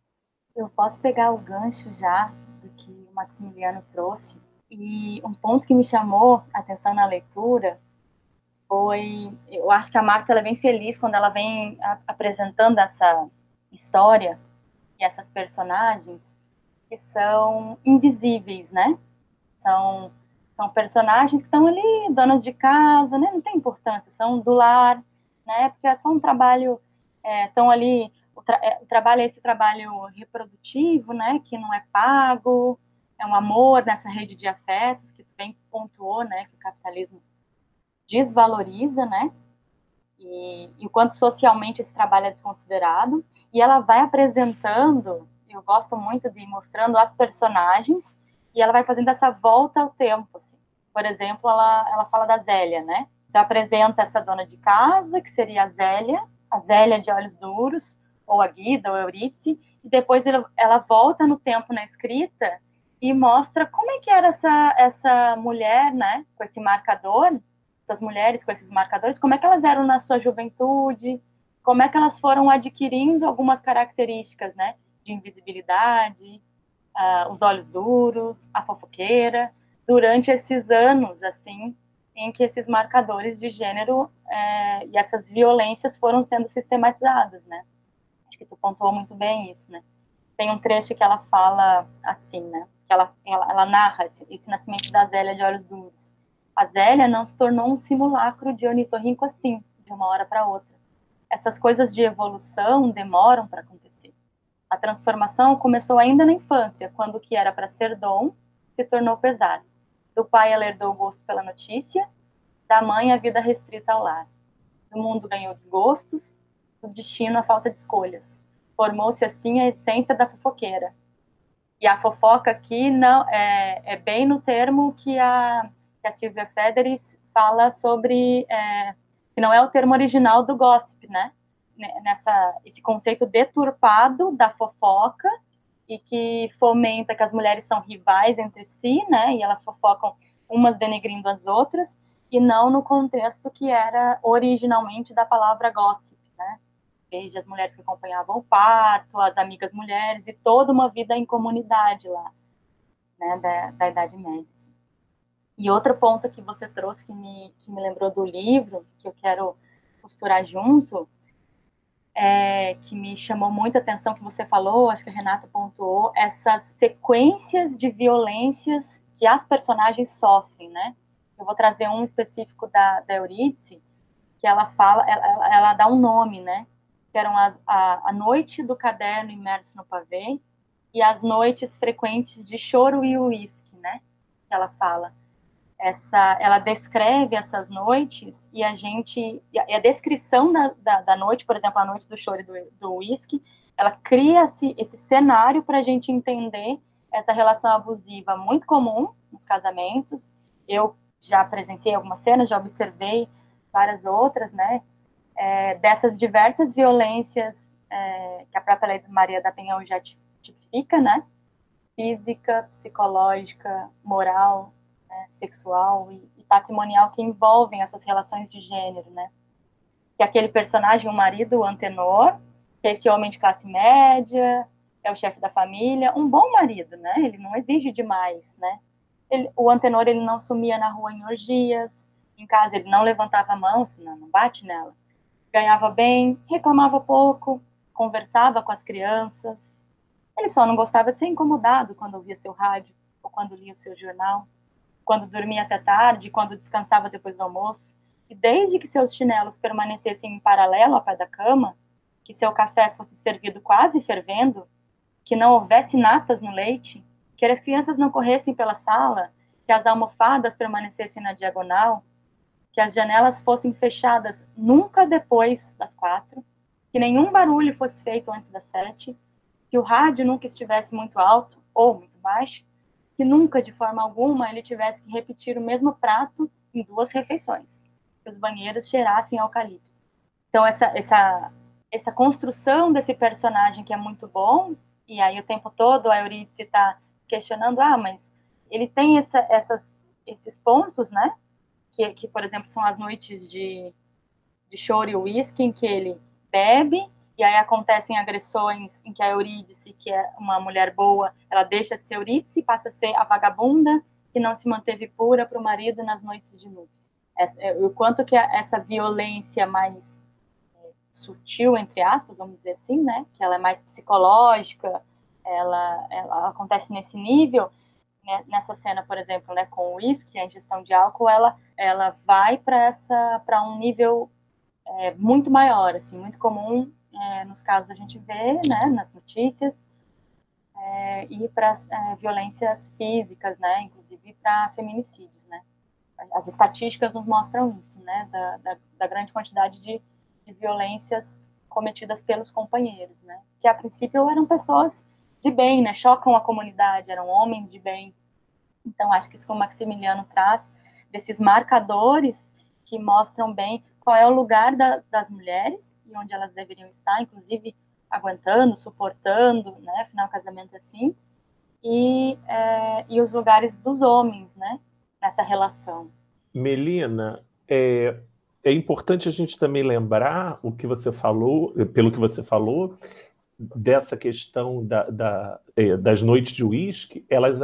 Eu posso pegar o gancho já do que o Maximiliano trouxe E um ponto que me chamou a atenção na leitura foi, eu acho que a Marta ela é bem feliz quando ela vem a, apresentando essa história e essas personagens que são invisíveis, né? São, são personagens que estão ali, donas de casa, né? Não tem importância, são do lar, né? Porque é só um trabalho, estão é, ali, o, tra é, o trabalho é esse trabalho reprodutivo, né? Que não é pago, é um amor nessa rede de afetos que bem pontuou, né? Que o capitalismo desvaloriza, né? E, e, o quanto socialmente esse trabalho é desconsiderado. E ela vai apresentando, eu gosto muito de ir mostrando as personagens, e ela vai fazendo essa volta ao tempo. Assim. Por exemplo, ela, ela fala da Zélia, né? Então, apresenta essa dona de casa, que seria a Zélia, a Zélia de olhos duros, ou a Guida, ou a Eurídice, e depois ela, ela volta no tempo na escrita e mostra como é que era essa, essa mulher, né, com esse marcador, essas mulheres com esses marcadores, como é que elas eram na sua juventude, como é que elas foram adquirindo algumas características, né, de invisibilidade, uh, os olhos duros, a fofoqueira, durante esses anos, assim, em que esses marcadores de gênero é, e essas violências foram sendo sistematizadas, né? Acho que tu pontuou muito bem isso, né? Tem um trecho que ela fala assim, né? Que ela, ela, ela narra esse, esse nascimento da Zélia de olhos duros. A Zélia não se tornou um simulacro de ornitorrinco assim, de uma hora para outra. Essas coisas de evolução demoram para acontecer. A transformação começou ainda na infância, quando o que era para ser dom se tornou pesar. Do pai ela herdou o gosto pela notícia, da mãe a vida restrita ao lar. Do mundo ganhou desgostos, do destino a falta de escolhas. Formou-se assim a essência da fofoqueira. E a fofoca aqui não é, é bem no termo que a que a Silvia Federis fala sobre é, que não é o termo original do gossip, né? Nessa esse conceito deturpado da fofoca e que fomenta que as mulheres são rivais entre si, né? E elas fofocam umas denegrindo as outras e não no contexto que era originalmente da palavra gossip, né? Desde as mulheres que acompanhavam o parto, as amigas mulheres e toda uma vida em comunidade lá, né? Da, da Idade Média. E outro ponto que você trouxe que me, que me lembrou do livro, que eu quero costurar junto, é, que me chamou muita atenção que você falou, acho que a Renata pontuou, essas sequências de violências que as personagens sofrem, né? Eu vou trazer um específico da, da Eurídice, que ela fala, ela, ela dá um nome, né? Que eram as, a, a noite do caderno imerso no pavê e as noites frequentes de choro e uísque, né? Que ela fala essa, ela descreve essas noites e a gente, e a, descrição da, da, da, noite, por exemplo, a noite do choro e do whisky, ela cria esse, esse cenário para a gente entender essa relação abusiva muito comum nos casamentos. Eu já presenciei algumas cenas, já observei várias outras, né, é, dessas diversas violências é, que a própria lei Maria da Penha já tipifica, né, física, psicológica, moral, né, sexual e, e, patrimonial que envolvem essas relações de gênero, né? Que aquele personagem, o marido, o antenor, que é esse homem de classe média, é o chefe da família, um bom marido, né? Ele não exige demais, né? Ele, o antenor, ele não sumia na rua em orgias, em casa ele não levantava a mão, senão não bate nela. Ganhava bem, reclamava pouco, conversava com as crianças. Ele só não gostava de ser incomodado quando ouvia seu rádio ou quando lia o seu jornal quando dormia até tarde, quando descansava depois do almoço, e desde que seus chinelos permanecessem em paralelo ao pé da cama, que seu café fosse servido quase fervendo, que não houvesse natas no leite, que as crianças não corressem pela sala, que as almofadas permanecessem na diagonal, que as janelas fossem fechadas nunca depois das quatro, que nenhum barulho fosse feito antes das sete, que o rádio nunca estivesse muito alto ou muito baixo, que nunca, de forma alguma, ele tivesse que repetir o mesmo prato em duas refeições, que os banheiros cheirassem eucalipto. Então, essa, essa, essa construção desse personagem que é muito bom, e aí o tempo todo a Eurídice está questionando, ah, mas ele tem essa, essas, esses pontos, né? Que, que, por exemplo, são as noites de, de choro e uísque, em que ele bebe e aí acontecem agressões em que a Eurídice, que é uma mulher boa, ela deixa de ser Eurídice e passa a ser a vagabunda, que não se manteve pura para o marido nas noites de núpcias. É, o quanto que essa violência mais é, sutil, entre aspas, vamos dizer assim, né, que ela é mais psicológica, ela, ela acontece nesse nível, né, nessa cena, por exemplo, né, com o uísque, a ingestão de álcool, ela, ela vai para essa para um nível é, muito maior, assim, muito comum é, nos casos a gente vê, né, nas notícias, é, e para é, violências físicas, né, inclusive para feminicídios, né. As estatísticas nos mostram isso, né, da, da, da grande quantidade de, de, violências cometidas pelos companheiros, né, que a princípio eram pessoas de bem, né, chocam a comunidade, eram homens de bem. Então, acho que isso que o Maximiliano traz, desses marcadores que mostram bem qual é o lugar da, das mulheres e onde elas deveriam estar, inclusive aguentando, suportando, né, afinal, casamento é assim, e, é, e os lugares dos homens, né, nessa relação. Melina, é, é importante a gente também lembrar o que você falou, pelo que você falou, dessa questão da, da, é, das noites de uísque, elas,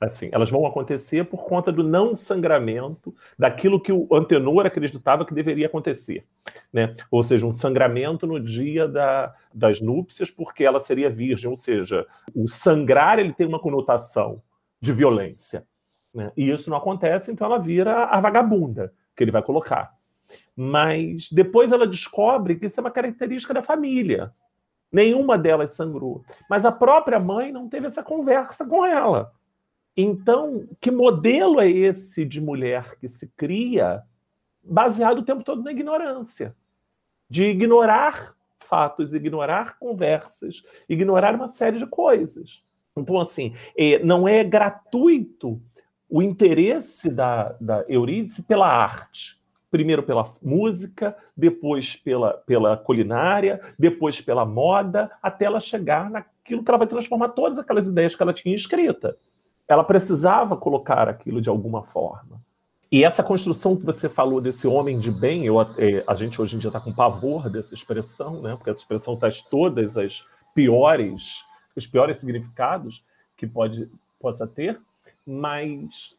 assim, elas vão acontecer por conta do não sangramento daquilo que o antenor acreditava que deveria acontecer. Né? Ou seja, um sangramento no dia da, das núpcias porque ela seria virgem. Ou seja, o sangrar ele tem uma conotação de violência. Né? E isso não acontece, então ela vira a vagabunda que ele vai colocar. Mas depois ela descobre que isso é uma característica da família. Nenhuma delas sangrou. Mas a própria mãe não teve essa conversa com ela. Então, que modelo é esse de mulher que se cria baseado o tempo todo na ignorância? De ignorar fatos, ignorar conversas, ignorar uma série de coisas. Então, assim, é, não é gratuito o interesse da, da Eurídice pela arte primeiro pela música, depois pela, pela culinária, depois pela moda, até ela chegar naquilo que ela vai transformar todas aquelas ideias que ela tinha escrita. Ela precisava colocar aquilo de alguma forma. E essa construção que você falou desse homem de bem, eu, é, a gente hoje em dia está com pavor dessa expressão, né? porque essa expressão traz todas as piores, os piores significados que pode, possa ter, mas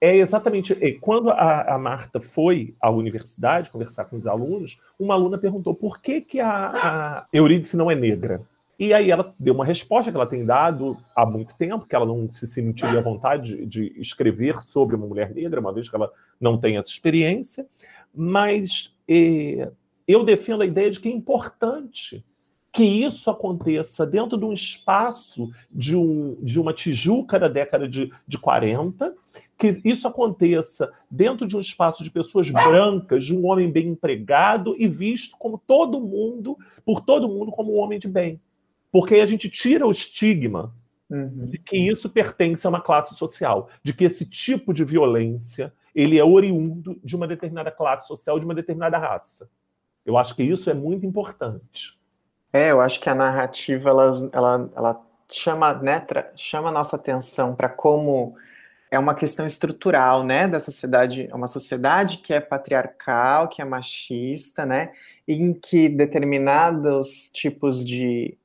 é exatamente. Quando a, a, Marta foi à universidade conversar com os alunos, uma aluna perguntou por que, que a, a Eurídice não é negra. E aí ela deu uma resposta que ela tem dado há muito tempo, que ela não se sentiria à vontade de, de escrever sobre uma mulher negra, uma vez que ela não tem essa experiência. Mas eh, eu defendo a ideia de que é importante que isso aconteça dentro de um espaço de, um, de uma Tijuca da década de, de 40, que isso aconteça dentro de um espaço de pessoas brancas, de um homem bem empregado e visto como todo mundo, por todo mundo, como um homem de bem. Porque aí a gente tira o estigma uhum. de que isso pertence a uma classe social, de que esse tipo de violência ele é oriundo de uma determinada classe social, de uma determinada raça. Eu acho que isso é muito importante. É, eu acho que a narrativa ela, ela, ela chama, né, chama a nossa atenção para como é uma questão estrutural, né, da sociedade, é uma sociedade que é patriarcal, que é machista, né, em que determinados tipos de,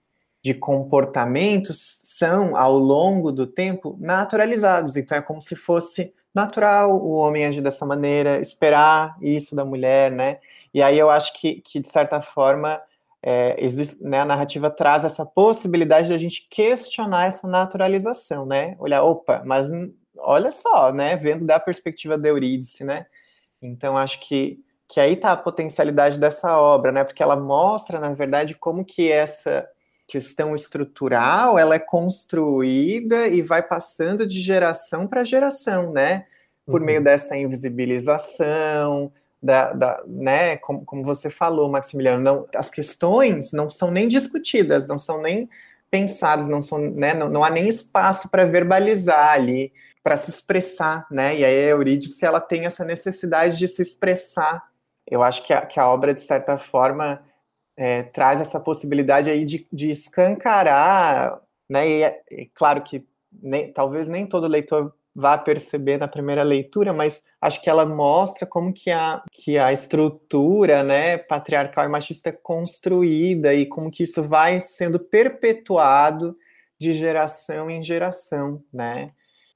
de comportamentos são, ao longo do tempo, naturalizados. Então é como se fosse natural o homem agir dessa maneira, esperar isso da mulher, né, e aí eu acho que, que de certa forma, é, existe, né, a narrativa traz essa possibilidade de a gente questionar essa naturalização, né? Olhar, opa, mas olha só, né? Vendo da perspectiva da Eurídice, né? Então acho que, que aí está a potencialidade dessa obra, né? Porque ela mostra, na verdade, como que essa questão estrutural ela é construída e vai passando de geração para geração, né? Por uhum. meio dessa invisibilização, da, da, né, como, como você falou, Maximiliano, não, as questões não são nem discutidas, não são nem pensadas, não são, né, não, não há nem espaço para verbalizar ali, para se expressar, né? E aí a Eurídice ela tem essa necessidade de se expressar. Eu acho que a, que a obra de certa forma é, traz essa possibilidade aí de, de escancarar, né? E é, é claro que nem, talvez nem todo leitor vá perceber na primeira leitura, mas acho que ela mostra como que a, que a estrutura né, patriarcal e machista é construída e como que isso vai sendo perpetuado de geração em geração, né?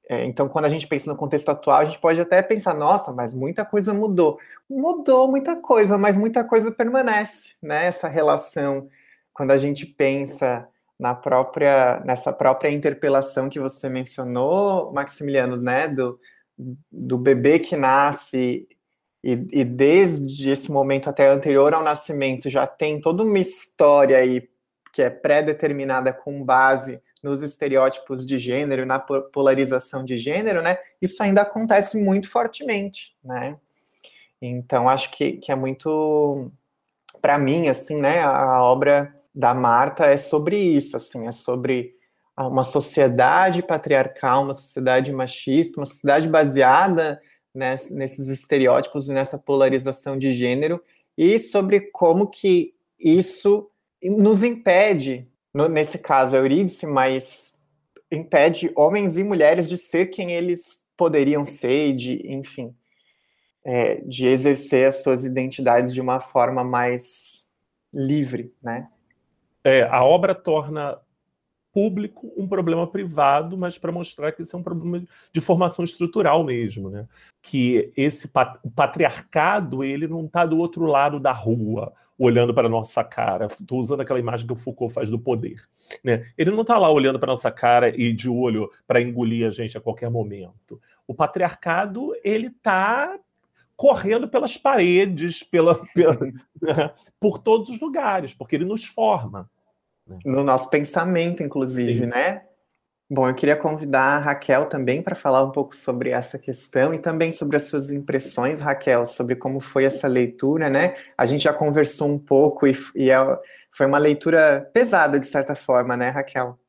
É, então, quando a gente pensa no contexto atual, a gente pode até pensar, nossa, mas muita coisa mudou. Mudou muita coisa, mas muita coisa permanece, né? Essa relação, quando a gente pensa na própria, nessa própria interpelação que você mencionou, Maximiliano, né? Do, do bebê que nasce e, e, desde esse momento até anterior ao nascimento já tem toda uma história aí que é pré-determinada com base nos estereótipos de gênero, na polarização de gênero, né? Isso ainda acontece muito fortemente, né? Então acho que, que é muito, para mim, assim, né? A obra da Marta é sobre isso, assim, é sobre uma sociedade patriarcal, uma sociedade machista, uma sociedade baseada ness, nesses estereótipos e nessa polarização de gênero e sobre como que isso nos impede, no, nesse caso a Eurídice, mas impede homens e mulheres de ser quem eles poderiam ser, de, enfim, é, de exercer as suas identidades de uma forma mais livre, né? É, a obra torna público um problema privado, mas para mostrar que isso é um problema de formação estrutural mesmo, né? Que esse o patriarcado ele não está do outro lado da rua olhando para a nossa cara. Estou usando aquela imagem que o Foucault faz do poder, né? Ele não está lá olhando para a nossa cara e de olho para engolir a gente a qualquer momento. O patriarcado ele está correndo pelas paredes, pela, pela né? por todos os lugares, porque ele nos forma. Né? No nosso pensamento, inclusive, Sim. né? Bom, eu queria convidar a Raquel também para falar um pouco sobre essa questão e também sobre as suas impressões, Raquel, sobre como foi essa leitura, né? A gente já conversou um pouco e, e é, foi uma leitura pesada, de certa forma, né, Raquel?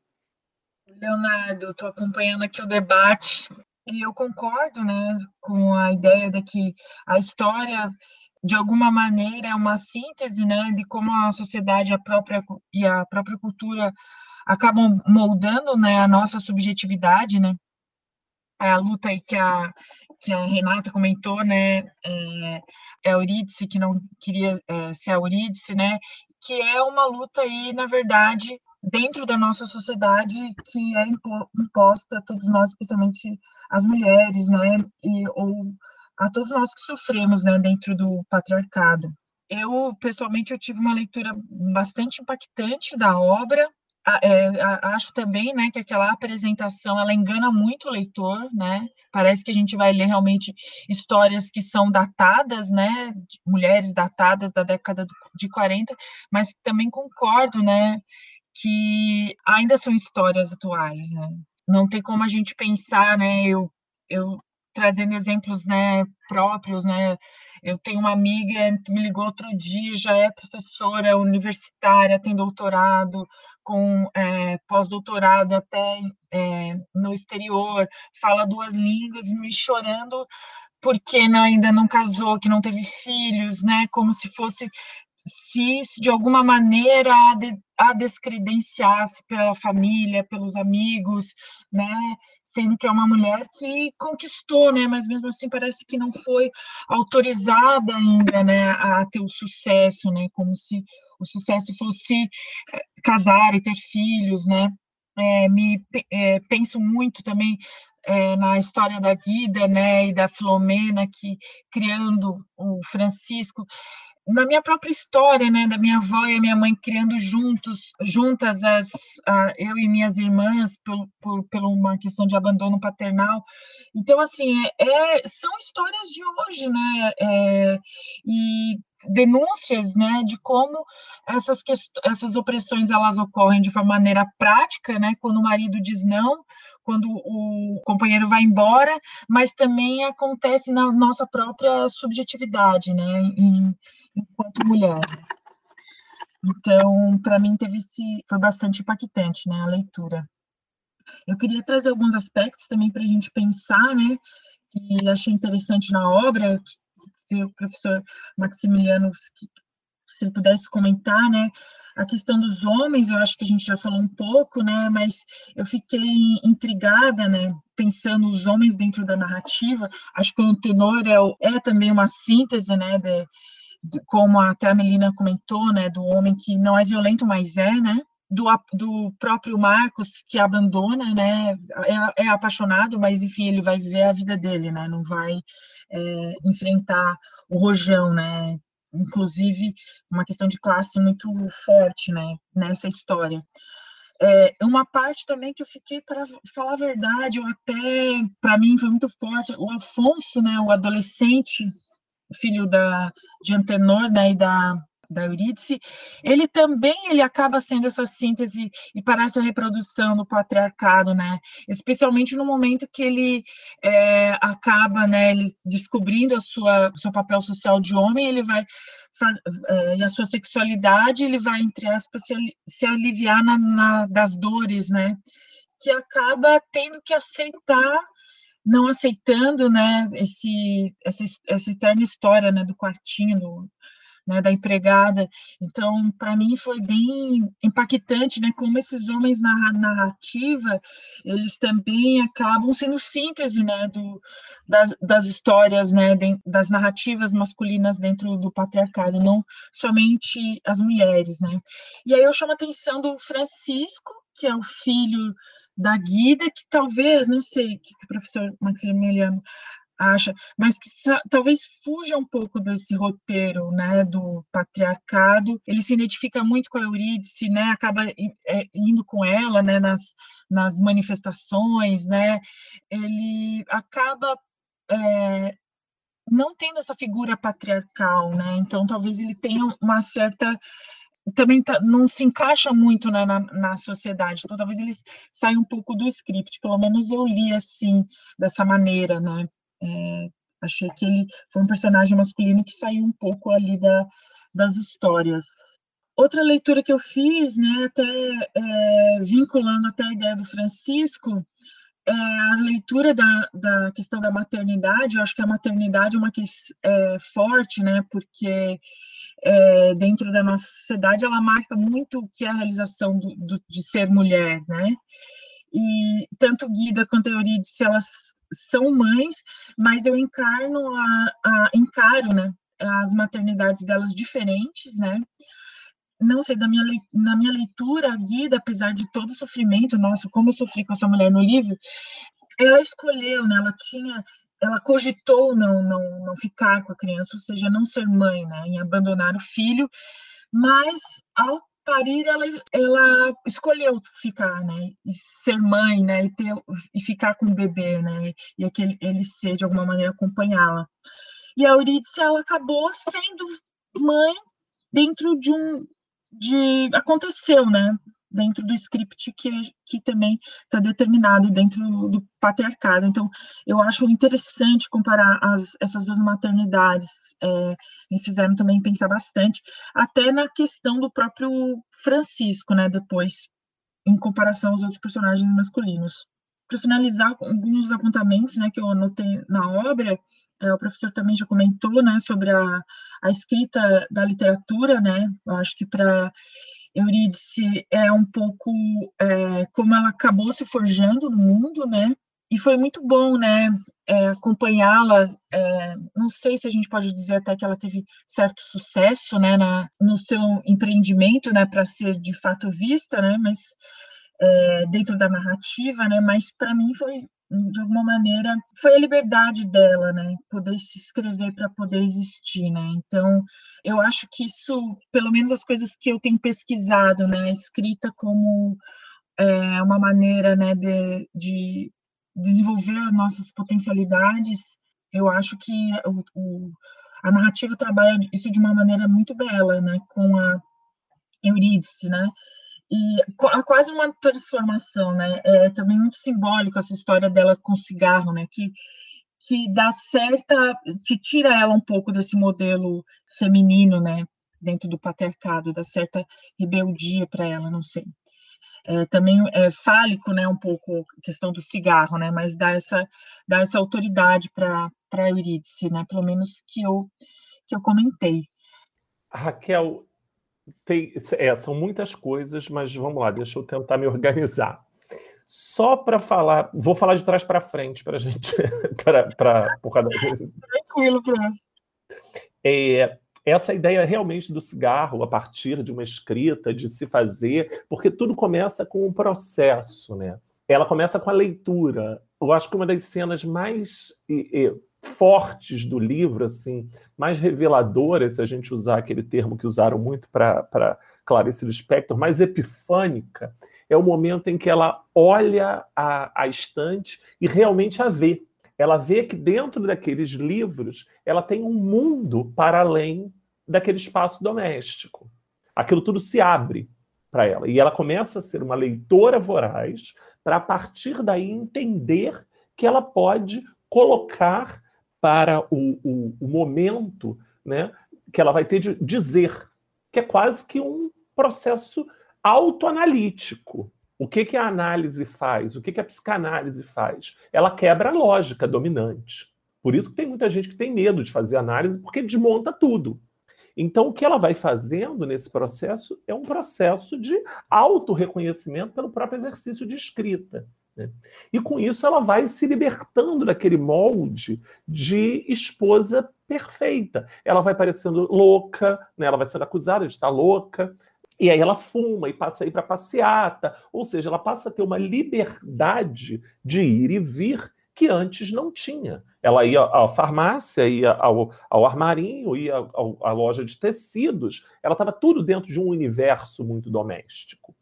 Leonardo, estou acompanhando aqui o debate e eu concordo, né, com a ideia de que a história de alguma maneira é uma síntese, né, de como a sociedade a própria e a própria cultura acabam moldando, né, a nossa subjetividade, né? A luta aí que a que a Renata comentou, né, é, é a Eurídice que não queria é, ser a Eurídice, né, que é uma luta aí, na verdade, dentro da nossa sociedade que é imposta a todos nós, especialmente as mulheres, né, e, ou a todos nós que sofremos, né, dentro do patriarcado. Eu, pessoalmente, eu tive uma leitura bastante impactante da obra, é, acho também, né, que aquela apresentação ela engana muito o leitor, né? Parece que a gente vai ler realmente histórias que são datadas, né, mulheres datadas da década de 40, mas também concordo, né, que ainda são histórias atuais, né? Não tem como a gente pensar, né, eu eu trazendo exemplos, né, próprios, né, eu tenho uma amiga que me ligou outro dia, já é professora universitária, tem doutorado, com é, pós-doutorado até é, no exterior, fala duas línguas, me chorando porque ainda não casou, que não teve filhos, né? Como se fosse se de alguma maneira a, de, a descredenciasse pela família, pelos amigos, né? Sendo que é uma mulher que conquistou, né? Mas mesmo assim parece que não foi autorizada ainda, né? A ter o sucesso, né? Como se o sucesso fosse eh, casar e ter filhos, né? É, me é, penso muito também é, na história da Guida, né, e da Filomena, que criando o Francisco, na minha própria história, né, da minha avó e a minha mãe criando juntos, juntas as, a, eu e minhas irmãs por, por, por uma questão de abandono paternal. Então, assim, é, é são histórias de hoje, né, é, e denúncias, né, de como essas essas opressões elas ocorrem de uma maneira prática, né, quando o marido diz não, quando o companheiro vai embora, mas também acontece na nossa própria subjetividade, né, em, enquanto mulher. Então, para mim teve esse, foi bastante impactante, né, a leitura. Eu queria trazer alguns aspectos também para a gente pensar, né, que achei interessante na obra, que o professor Maximiliano, se ele pudesse comentar, né, a questão dos homens, eu acho que a gente já falou um pouco, né, mas eu fiquei intrigada, né, pensando os homens dentro da narrativa, acho que o tenor é, é também uma síntese, né, de, como até a Melina comentou, né, do homem que não é violento, mas é, né, do, do próprio Marcos que abandona, né? É, é, apaixonado, mas enfim, ele vai viver a vida dele, né? Não vai é, enfrentar o rojão, né? Inclusive, uma questão de classe muito forte, né? Nessa história. É, uma parte também que eu fiquei, para falar a verdade, ou até, para mim foi muito forte, o Afonso, né, o adolescente, filho da, de Antenor, né, e da, da Eurídice, ele também ele acaba sendo essa síntese e parece a reprodução do patriarcado, né? Especialmente no momento que ele é, acaba, né, ele descobrindo a sua seu papel social de homem, ele vai é, e a sua sexualidade, ele vai entre aspas se, se aliviar na, na, das dores, né? Que acaba tendo que aceitar não aceitando, né, esse, essa, essa eterna história, né, do quartinho, do, né, da empregada. Então, para mim foi bem impactante, né, como esses homens na narrativa, eles também acabam sendo síntese, né, do, das, das histórias, né, de, das narrativas masculinas dentro do patriarcado, não somente as mulheres, né. E aí eu chamo a atenção do Francisco, que é o filho da Guida, que talvez, não sei o que o professor Maximiliano acha, mas que talvez fuja um pouco desse roteiro, né, do patriarcado. Ele se identifica muito com a Eurídice, né, acaba é, indo com ela, né, nas, nas manifestações, né, ele acaba é, não tendo essa figura patriarcal, né, então talvez ele tenha uma certa também tá, não se encaixa muito né, na, na sociedade, então talvez ele saia um pouco do script, pelo menos eu li assim, dessa maneira, né, é, achei que ele foi um personagem masculino que saiu um pouco ali da, das histórias. Outra leitura que eu fiz, né, até é, vinculando até a ideia do Francisco, é a leitura da, da questão da maternidade. Eu acho que a maternidade é uma questão é, forte, né, porque é, dentro da nossa sociedade ela marca muito o que é a realização do, do, de ser mulher, né? E tanto Guida quanto Eurídice, elas são mães, mas eu encarno a, a, encaro, né, as maternidades delas diferentes, né? Não sei, da minha, na minha leitura, a Guida, apesar de todo o sofrimento, nossa, como eu sofri com essa mulher no livro, ela escolheu, né? Ela tinha, ela cogitou não, não, não ficar com a criança, ou seja, não ser mãe, né? Em abandonar o filho, mas ao parir, ela, ela escolheu ficar, né, e ser mãe, né, e, ter, e ficar com o bebê, né, e aquele, ele ser, de alguma maneira, acompanhá-la. E a Eurídice, ela acabou sendo mãe dentro de um, de, aconteceu, né, dentro do script que, que também está determinado dentro do patriarcado. Então, eu acho interessante comparar as, essas duas maternidades, é, me fizeram também pensar bastante, até na questão do próprio Francisco, né, depois, em comparação aos outros personagens masculinos. Para finalizar, alguns apontamentos né, que eu anotei na obra, é, o professor também já comentou né, sobre a, a escrita da literatura, né, eu acho que para Eurídice é um pouco é, como ela acabou se forjando no mundo, né? E foi muito bom, né, é, acompanhá-la. É, não sei se a gente pode dizer até que ela teve certo sucesso, né, na, no seu empreendimento, né, para ser de fato vista, né, mas é, dentro da narrativa, né, mas para mim foi de alguma maneira, foi a liberdade dela, né? Poder se escrever para poder existir, né? Então, eu acho que isso, pelo menos as coisas que eu tenho pesquisado, né? A escrita como é, uma maneira, né, de, de desenvolver as nossas potencialidades, eu acho que o, o, a narrativa trabalha isso de uma maneira muito bela, né? Com a Eurídice, né? E há quase uma transformação, né? É também muito simbólico essa história dela com cigarro, né? Que que dá certa, que tira ela um pouco desse modelo feminino, né? Dentro do patriarcado, dá certa rebeldia para ela, não sei. É, também é fálico, né? Um pouco a questão do cigarro, né? Mas dá essa, dá essa autoridade para para Eurídice, né? Pelo menos que eu que eu comentei. Raquel, tem, é, são muitas coisas, mas vamos lá, deixa eu tentar me organizar. Só para falar, vou falar de trás para frente para a gente, para por causa Tranquilo, é, essa ideia realmente do cigarro a partir de uma escrita, de se fazer, porque tudo começa com um processo, né? Ela começa com a leitura. Eu acho que uma das cenas mais fortes do livro, assim, mais reveladoras, se a gente usar aquele termo que usaram muito para Clarice Lispector, mais epifânica, é o momento em que ela olha a, a estante e realmente a vê ela vê que dentro daqueles livros ela tem um mundo para além daquele espaço doméstico. Aquilo tudo se abre para ela. E ela começa a ser uma leitora voraz para, a partir daí, entender que ela pode colocar para o, o, o momento né, que ela vai ter de dizer, que é quase que um processo autoanalítico. O que, que a análise faz? O que, que a psicanálise faz? Ela quebra a lógica dominante. Por isso que tem muita gente que tem medo de fazer análise, porque desmonta tudo. Então, o que ela vai fazendo nesse processo é um processo de auto-reconhecimento pelo próprio exercício de escrita. Né? E com isso, ela vai se libertando daquele molde de esposa perfeita. Ela vai parecendo louca, né? ela vai sendo acusada de estar louca, e aí ela fuma e passa a ir para passeata, ou seja, ela passa a ter uma liberdade de ir e vir que antes não tinha. Ela ia à farmácia, ia ao, ao armarinho, ia ao, à loja de tecidos, ela estava tudo dentro de um universo muito doméstico.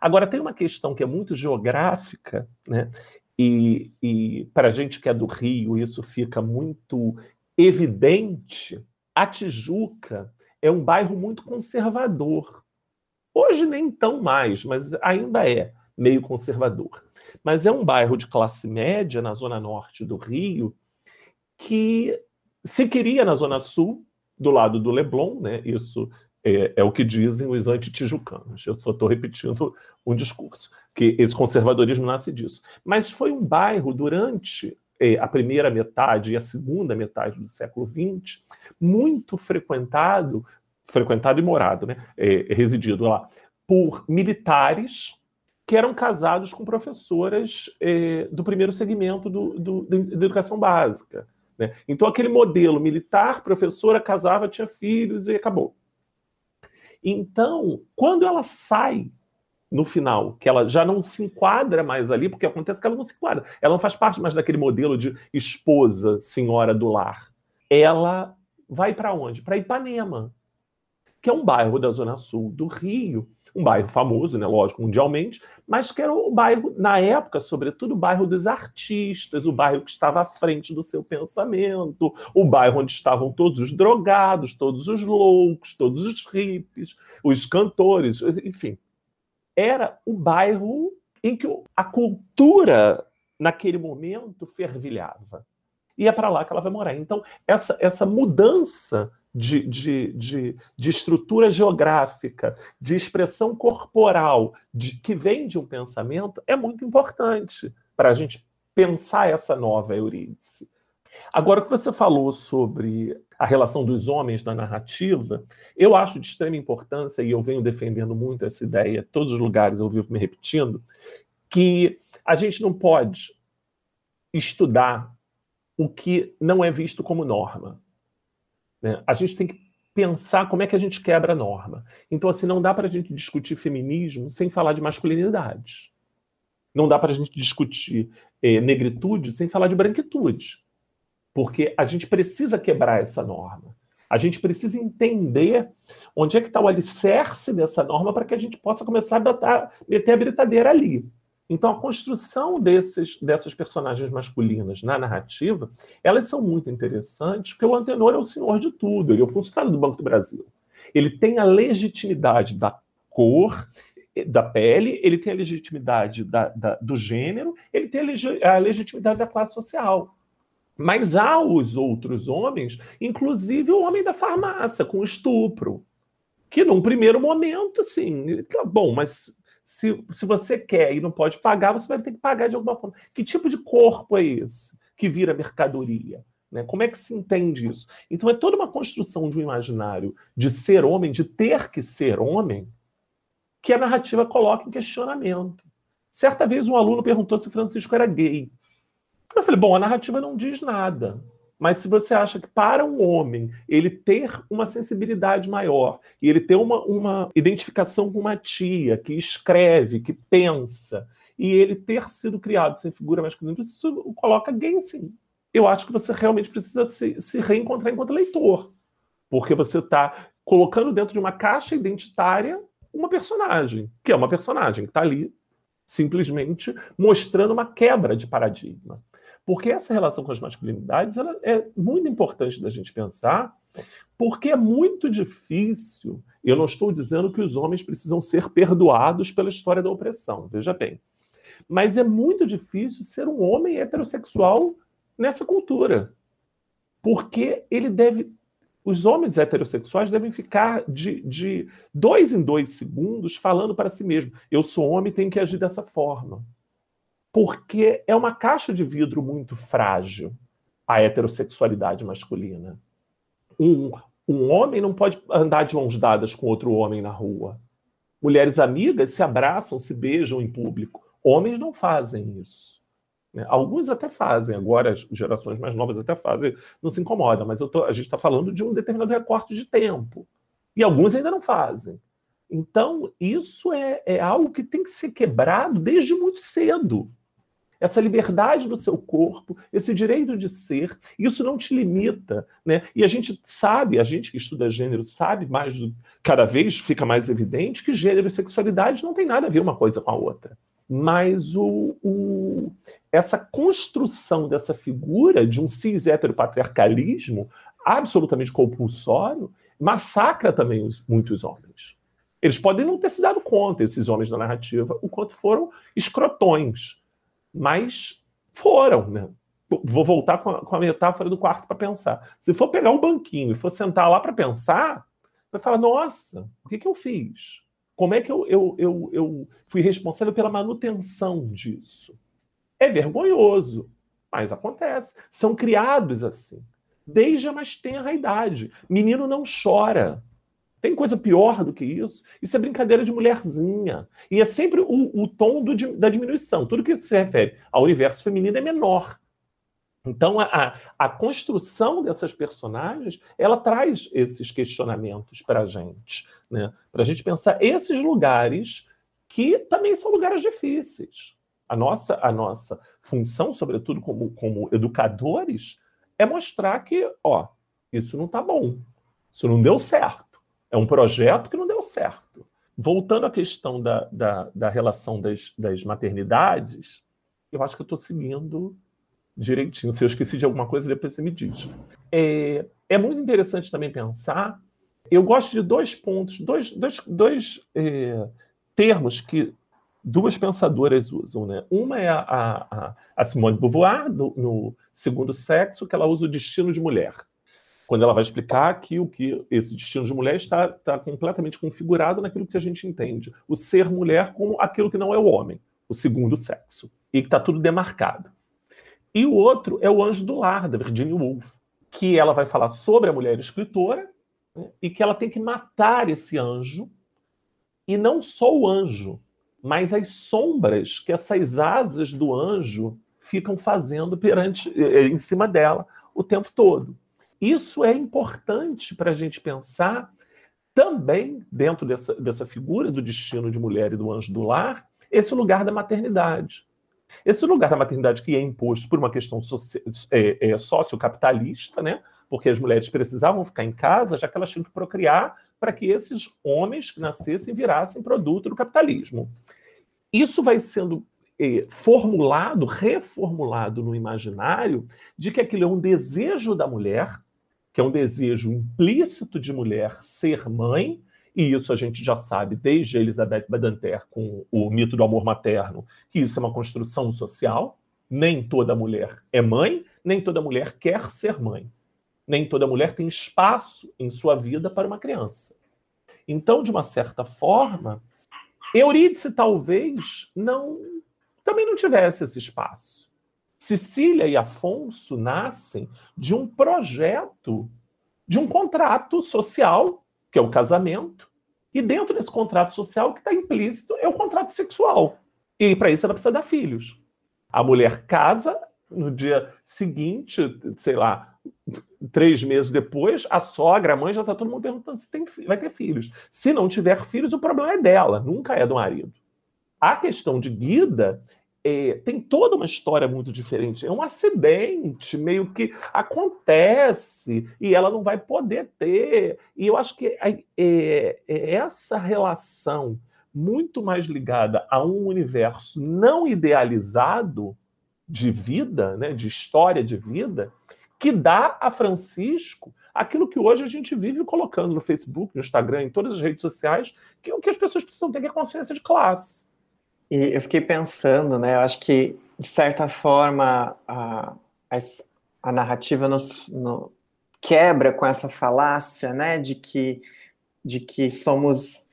Agora, tem uma questão que é muito geográfica, né? e, e para a gente que é do Rio, isso fica muito evidente. A Tijuca é um bairro muito conservador. Hoje nem tão mais, mas ainda é meio conservador. Mas é um bairro de classe média na zona norte do Rio que se queria na zona sul, do lado do Leblon, né? Isso é, é o que dizem os anti-tijucanos. Eu só estou repetindo um discurso, que esse conservadorismo nasce disso. Mas foi um bairro durante é, a primeira metade e a segunda metade do século XX muito frequentado frequentado e morado, né, é, residido lá, por militares que eram casados com professoras é, do primeiro segmento do, do, da educação básica. Né? Então, aquele modelo militar, professora, casava, tinha filhos e acabou. Então, quando ela sai no final, que ela já não se enquadra mais ali, porque acontece que ela não se enquadra, ela não faz parte mais daquele modelo de esposa, senhora do lar. Ela vai para onde? Para Ipanema, que é um bairro da Zona Sul do Rio, um bairro famoso, né, lógico, mundialmente, mas que era o bairro, na época, sobretudo, o bairro dos artistas, o bairro que estava à frente do seu pensamento, o bairro onde estavam todos os drogados, todos os loucos, todos os hippies, os cantores, enfim. Era o bairro em que a cultura, naquele momento, fervilhava. E é para lá que ela vai morar. Então, essa, essa mudança de, de, de, de estrutura geográfica, de expressão corporal, de, que vem de um pensamento, é muito importante para a gente pensar essa nova Eurídice. Agora, o que você falou sobre a relação dos homens na narrativa, eu acho de extrema importância, e eu venho defendendo muito essa ideia, todos os lugares eu vivo me repetindo, que a gente não pode estudar o que não é visto como norma. Né? A gente tem que pensar como é que a gente quebra a norma. Então, assim, não dá para a gente discutir feminismo sem falar de masculinidade. Não dá para a gente discutir eh, negritude sem falar de branquitude. Porque a gente precisa quebrar essa norma. A gente precisa entender onde é que está o alicerce dessa norma para que a gente possa começar a botar, meter a britadeira ali. Então, a construção desses, dessas personagens masculinas na narrativa, elas são muito interessantes, porque o Antenor é o senhor de tudo, ele é o funcionário do Banco do Brasil. Ele tem a legitimidade da cor, da pele, ele tem a legitimidade da, da, do gênero, ele tem a, legi a legitimidade da classe social. Mas há os outros homens, inclusive o homem da farmácia, com estupro, que num primeiro momento, assim, tá bom, mas se, se você quer e não pode pagar, você vai ter que pagar de alguma forma. Que tipo de corpo é esse que vira mercadoria? Né? Como é que se entende isso? Então é toda uma construção de um imaginário de ser homem, de ter que ser homem, que a narrativa coloca em questionamento. Certa vez um aluno perguntou se Francisco era gay. Eu falei, bom, a narrativa não diz nada. Mas se você acha que para um homem ele ter uma sensibilidade maior e ele ter uma, uma identificação com uma tia que escreve, que pensa, e ele ter sido criado sem figura masculina, isso coloca gay sim. Eu acho que você realmente precisa se, se reencontrar enquanto leitor. Porque você está colocando dentro de uma caixa identitária uma personagem, que é uma personagem que está ali simplesmente mostrando uma quebra de paradigma. Porque essa relação com as masculinidades ela é muito importante da gente pensar, porque é muito difícil. Eu não estou dizendo que os homens precisam ser perdoados pela história da opressão, veja bem. Mas é muito difícil ser um homem heterossexual nessa cultura. Porque ele deve. Os homens heterossexuais devem ficar de, de dois em dois segundos falando para si mesmo: eu sou homem, tenho que agir dessa forma porque é uma caixa de vidro muito frágil a heterossexualidade masculina. Um, um homem não pode andar de mãos dadas com outro homem na rua. Mulheres amigas se abraçam, se beijam em público. Homens não fazem isso. Né? Alguns até fazem, agora as gerações mais novas até fazem, não se incomoda, mas tô, a gente está falando de um determinado recorte de tempo. E alguns ainda não fazem. Então, isso é, é algo que tem que ser quebrado desde muito cedo essa liberdade do seu corpo, esse direito de ser, isso não te limita, né? E a gente sabe, a gente que estuda gênero sabe mais, cada vez fica mais evidente que gênero e sexualidade não tem nada a ver uma coisa com a outra. Mas o, o essa construção dessa figura de um cis heteropatriarcalismo absolutamente compulsório massacra também os, muitos homens. Eles podem não ter se dado conta, esses homens da narrativa, o quanto foram escrotões mas foram, né? Vou voltar com a, com a metáfora do quarto para pensar. Se for pegar um banquinho e for sentar lá para pensar, vai falar: nossa, o que, que eu fiz? Como é que eu, eu, eu, eu fui responsável pela manutenção disso? É vergonhoso, mas acontece. São criados assim, desde a mais tenra idade. Menino não chora. Tem coisa pior do que isso? Isso é brincadeira de mulherzinha. E é sempre o, o tom do, da diminuição. Tudo que se refere ao universo feminino é menor. Então, a, a construção dessas personagens, ela traz esses questionamentos para a gente. Né? Para a gente pensar esses lugares que também são lugares difíceis. A nossa, a nossa função, sobretudo como, como educadores, é mostrar que, ó, isso não está bom, isso não deu certo. É um projeto que não deu certo. Voltando à questão da, da, da relação das, das maternidades, eu acho que eu estou seguindo direitinho. Se eu esqueci de alguma coisa, depois você me diz. É, é muito interessante também pensar. Eu gosto de dois pontos, dois, dois, dois é, termos que duas pensadoras usam. Né? Uma é a, a, a Simone de Beauvoir, do, no Segundo Sexo, que ela usa o destino de mulher quando ela vai explicar que o que esse destino de mulher está, está completamente configurado naquilo que a gente entende, o ser mulher como aquilo que não é o homem, o segundo sexo, e que está tudo demarcado. E o outro é o Anjo do Lar, da Virginia Woolf, que ela vai falar sobre a mulher escritora né, e que ela tem que matar esse anjo, e não só o anjo, mas as sombras que essas asas do anjo ficam fazendo perante eh, em cima dela o tempo todo. Isso é importante para a gente pensar também, dentro dessa, dessa figura do destino de mulher e do anjo do lar, esse lugar da maternidade. Esse lugar da maternidade que é imposto por uma questão soci, é, é, sociocapitalista, né? porque as mulheres precisavam ficar em casa, já que elas tinham que procriar para que esses homens que nascessem virassem produto do capitalismo. Isso vai sendo é, formulado, reformulado no imaginário de que aquilo é um desejo da mulher que é um desejo implícito de mulher ser mãe, e isso a gente já sabe desde Elizabeth Badanter com o mito do amor materno, que isso é uma construção social. Nem toda mulher é mãe, nem toda mulher quer ser mãe. Nem toda mulher tem espaço em sua vida para uma criança. Então, de uma certa forma, Eurídice talvez não também não tivesse esse espaço. Cecília e Afonso nascem de um projeto, de um contrato social, que é o casamento, e dentro desse contrato social, que está implícito, é o contrato sexual. E para isso ela precisa dar filhos. A mulher casa, no dia seguinte, sei lá, três meses depois, a sogra, a mãe já está todo mundo perguntando se tem, vai ter filhos. Se não tiver filhos, o problema é dela, nunca é do marido. A questão de Guida é, tem toda uma história muito diferente. É um acidente, meio que acontece e ela não vai poder ter. E eu acho que é, é, essa relação muito mais ligada a um universo não idealizado de vida, né, de história de vida, que dá a Francisco aquilo que hoje a gente vive colocando no Facebook, no Instagram, em todas as redes sociais, que é o que as pessoas precisam ter que é consciência de classe. E eu fiquei pensando, né? Eu acho que, de certa forma, a, a, a narrativa nos, no, quebra com essa falácia, né? De que, de que somos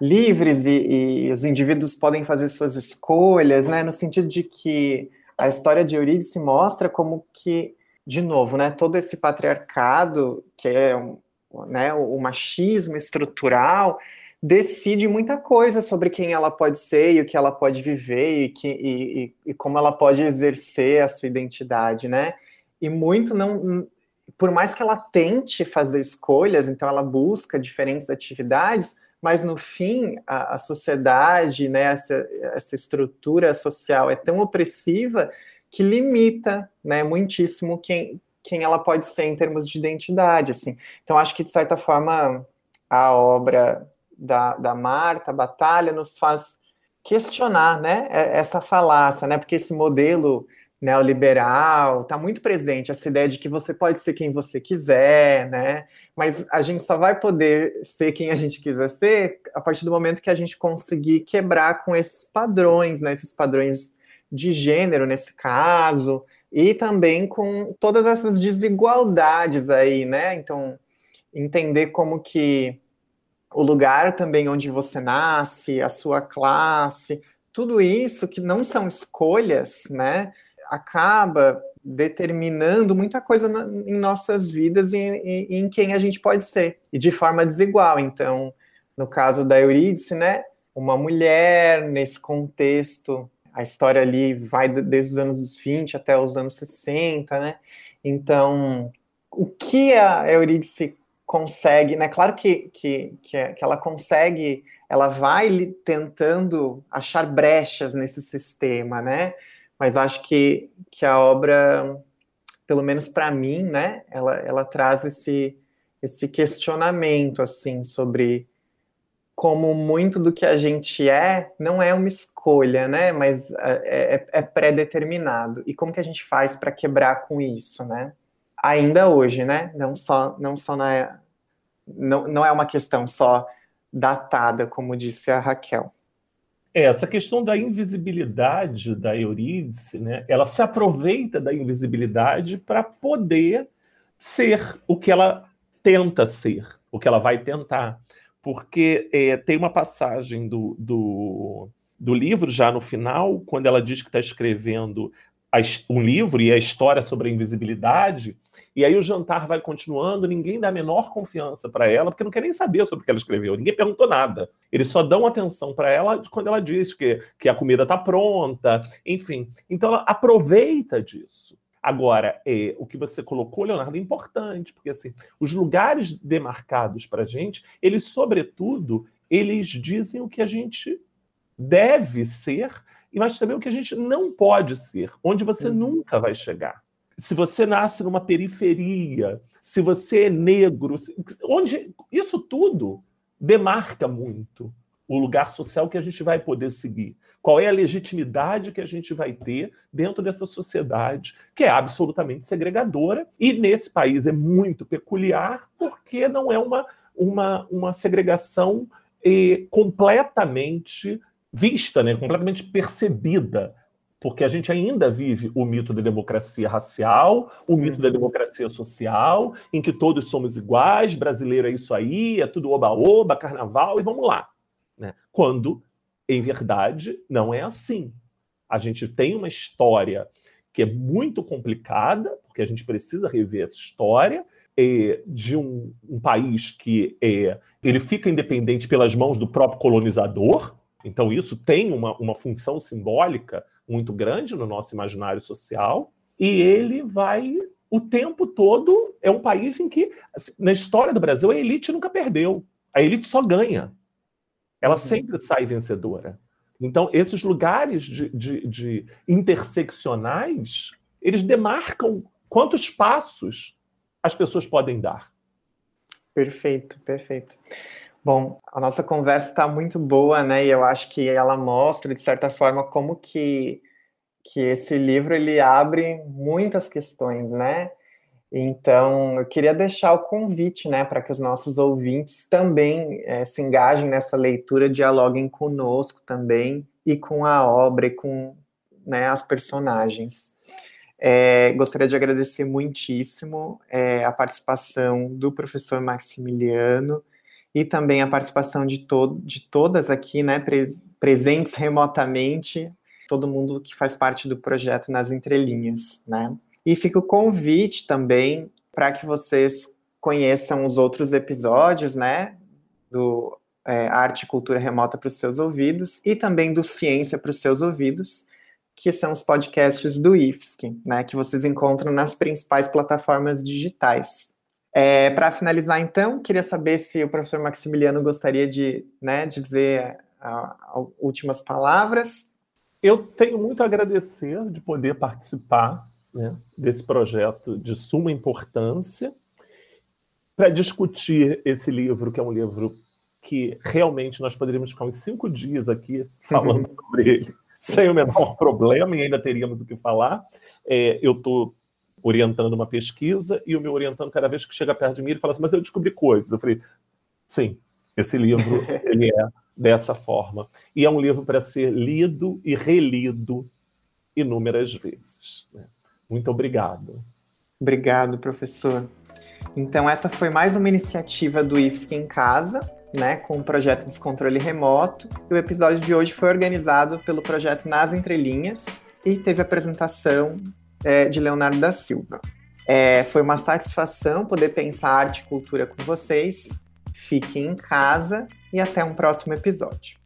livres e, e, os indivíduos podem fazer suas escolhas, né? No sentido de que a história de Eurídice mostra como que, de novo, né? Todo esse patriarcado, que é um, né, o machismo estrutural, decide muita coisa sobre quem ela pode ser e o que ela pode viver e, que, e, e, como ela pode exercer a sua identidade, né? E muito não. Por mais que ela tente fazer escolhas, então ela busca diferentes atividades, mas no fim a, a sociedade, né, essa, essa estrutura social é tão opressiva que limita, né, muitíssimo quem, quem ela pode ser em termos de identidade, assim. Então acho que de certa forma a obra da, da Marta Batalha nos faz questionar, né, essa falácia, né, porque esse modelo neoliberal está muito presente essa ideia de que você pode ser quem você quiser, né, mas a gente só vai poder ser quem a gente quiser ser a partir do momento que a gente conseguir quebrar com esses padrões, né, esses padrões de gênero nesse caso e também com todas essas desigualdades aí, né, então entender como que o lugar também onde você nasce, a sua classe, tudo isso que não são escolhas, né, acaba determinando muita coisa na, em nossas vidas e, e, em quem a gente pode ser, e de forma desigual. Então, no caso da Eurídice, né, uma mulher nesse contexto, a história ali vai desde os anos 20 até os anos 60, né? Então, o que a Eurídice consegue, né? Claro que, que, que, é, ela consegue, ela vai tentando achar brechas nesse sistema, né? Mas acho que, que a obra, pelo menos para mim, né? Ela, ela traz esse, esse questionamento, assim, sobre como muito do que a gente é não é uma escolha, né? Mas é, é, é pré-determinado. E como que a gente faz para quebrar com isso, né? Ainda hoje, né? Não só, não só na, não, não é uma questão só datada, como disse a Raquel. É, essa questão da invisibilidade da Eurídice, né, ela se aproveita da invisibilidade para poder ser o que ela tenta ser, o que ela vai tentar. Porque é, tem uma passagem do, do, do livro, já no final, quando ela diz que está escrevendo um livro e a história sobre a invisibilidade, e aí o jantar vai continuando, ninguém dá a menor confiança para ela, porque não quer nem saber sobre o que ela escreveu, ninguém perguntou nada. Eles só dão atenção para ela quando ela diz que, que a comida está pronta, enfim. Então ela aproveita disso. Agora, é, o que você colocou, Leonardo, é importante, porque assim, os lugares demarcados para a gente, eles, sobretudo, eles dizem o que a gente deve ser mas também o que a gente não pode ser, onde você uhum. nunca vai chegar. Se você nasce numa periferia, se você é negro, onde isso tudo demarca muito o lugar social que a gente vai poder seguir. Qual é a legitimidade que a gente vai ter dentro dessa sociedade que é absolutamente segregadora e nesse país é muito peculiar porque não é uma, uma, uma segregação eh, completamente vista, né, completamente percebida, porque a gente ainda vive o mito da democracia racial, o mito da democracia social, em que todos somos iguais, brasileiro é isso aí, é tudo oba-oba, carnaval e vamos lá. Né? Quando, em verdade, não é assim. A gente tem uma história que é muito complicada, porque a gente precisa rever essa história, de um, um, país que é, ele fica independente pelas mãos do próprio colonizador, então, isso tem uma, uma função simbólica muito grande no nosso imaginário social. e ele vai o tempo todo. É um país em que, assim, na história do Brasil, a elite nunca perdeu. A elite só ganha. Ela uhum. sempre sai vencedora. Então, esses lugares de, de, de interseccionais, eles demarcam quantos passos as pessoas podem dar. Perfeito, perfeito. Bom, a nossa conversa está muito boa, né? E eu acho que ela mostra, de certa forma, como que, que esse livro ele abre muitas questões, né? Então, eu queria deixar o convite, né, para que os nossos ouvintes também é, se engajem nessa leitura, dialoguem conosco também e com a obra e com né, as personagens. É, gostaria de agradecer muitíssimo é, a participação do professor Maximiliano, e também a participação de, to de todas aqui, né, pre presentes remotamente, todo mundo que faz parte do projeto nas entrelinhas, né. E fica o convite também para que vocês conheçam os outros episódios, né, do é, Arte e Cultura Remota para os seus ouvidos e também do Ciência para os seus ouvidos, que são os podcasts do IFSC, né, que vocês encontram nas principais plataformas digitais. É, Para finalizar, então, queria saber se o professor Maximiliano gostaria de né, dizer a, a, últimas palavras. Eu tenho muito a agradecer de poder participar né, desse projeto de suma importância para discutir esse livro, que é um livro que realmente nós poderíamos ficar uns cinco dias aqui falando sobre ele, sem o menor problema, e ainda teríamos o que falar. É, eu estou orientando uma pesquisa e o meu orientando, cada vez que chega perto de mim, ele fala assim, mas eu descobri coisas. Eu falei, sim, esse livro ele é dessa forma. E é um livro para ser lido e relido inúmeras vezes. Né? Muito obrigado. Obrigado, professor. Então, essa foi mais uma iniciativa do IFSC em Casa, né, com o projeto Descontrole Remoto. E o episódio de hoje foi organizado pelo projeto Nas Entrelinhas e teve apresentação é, de Leonardo da Silva. É, foi uma satisfação poder pensar arte e cultura com vocês. Fiquem em casa e até um próximo episódio.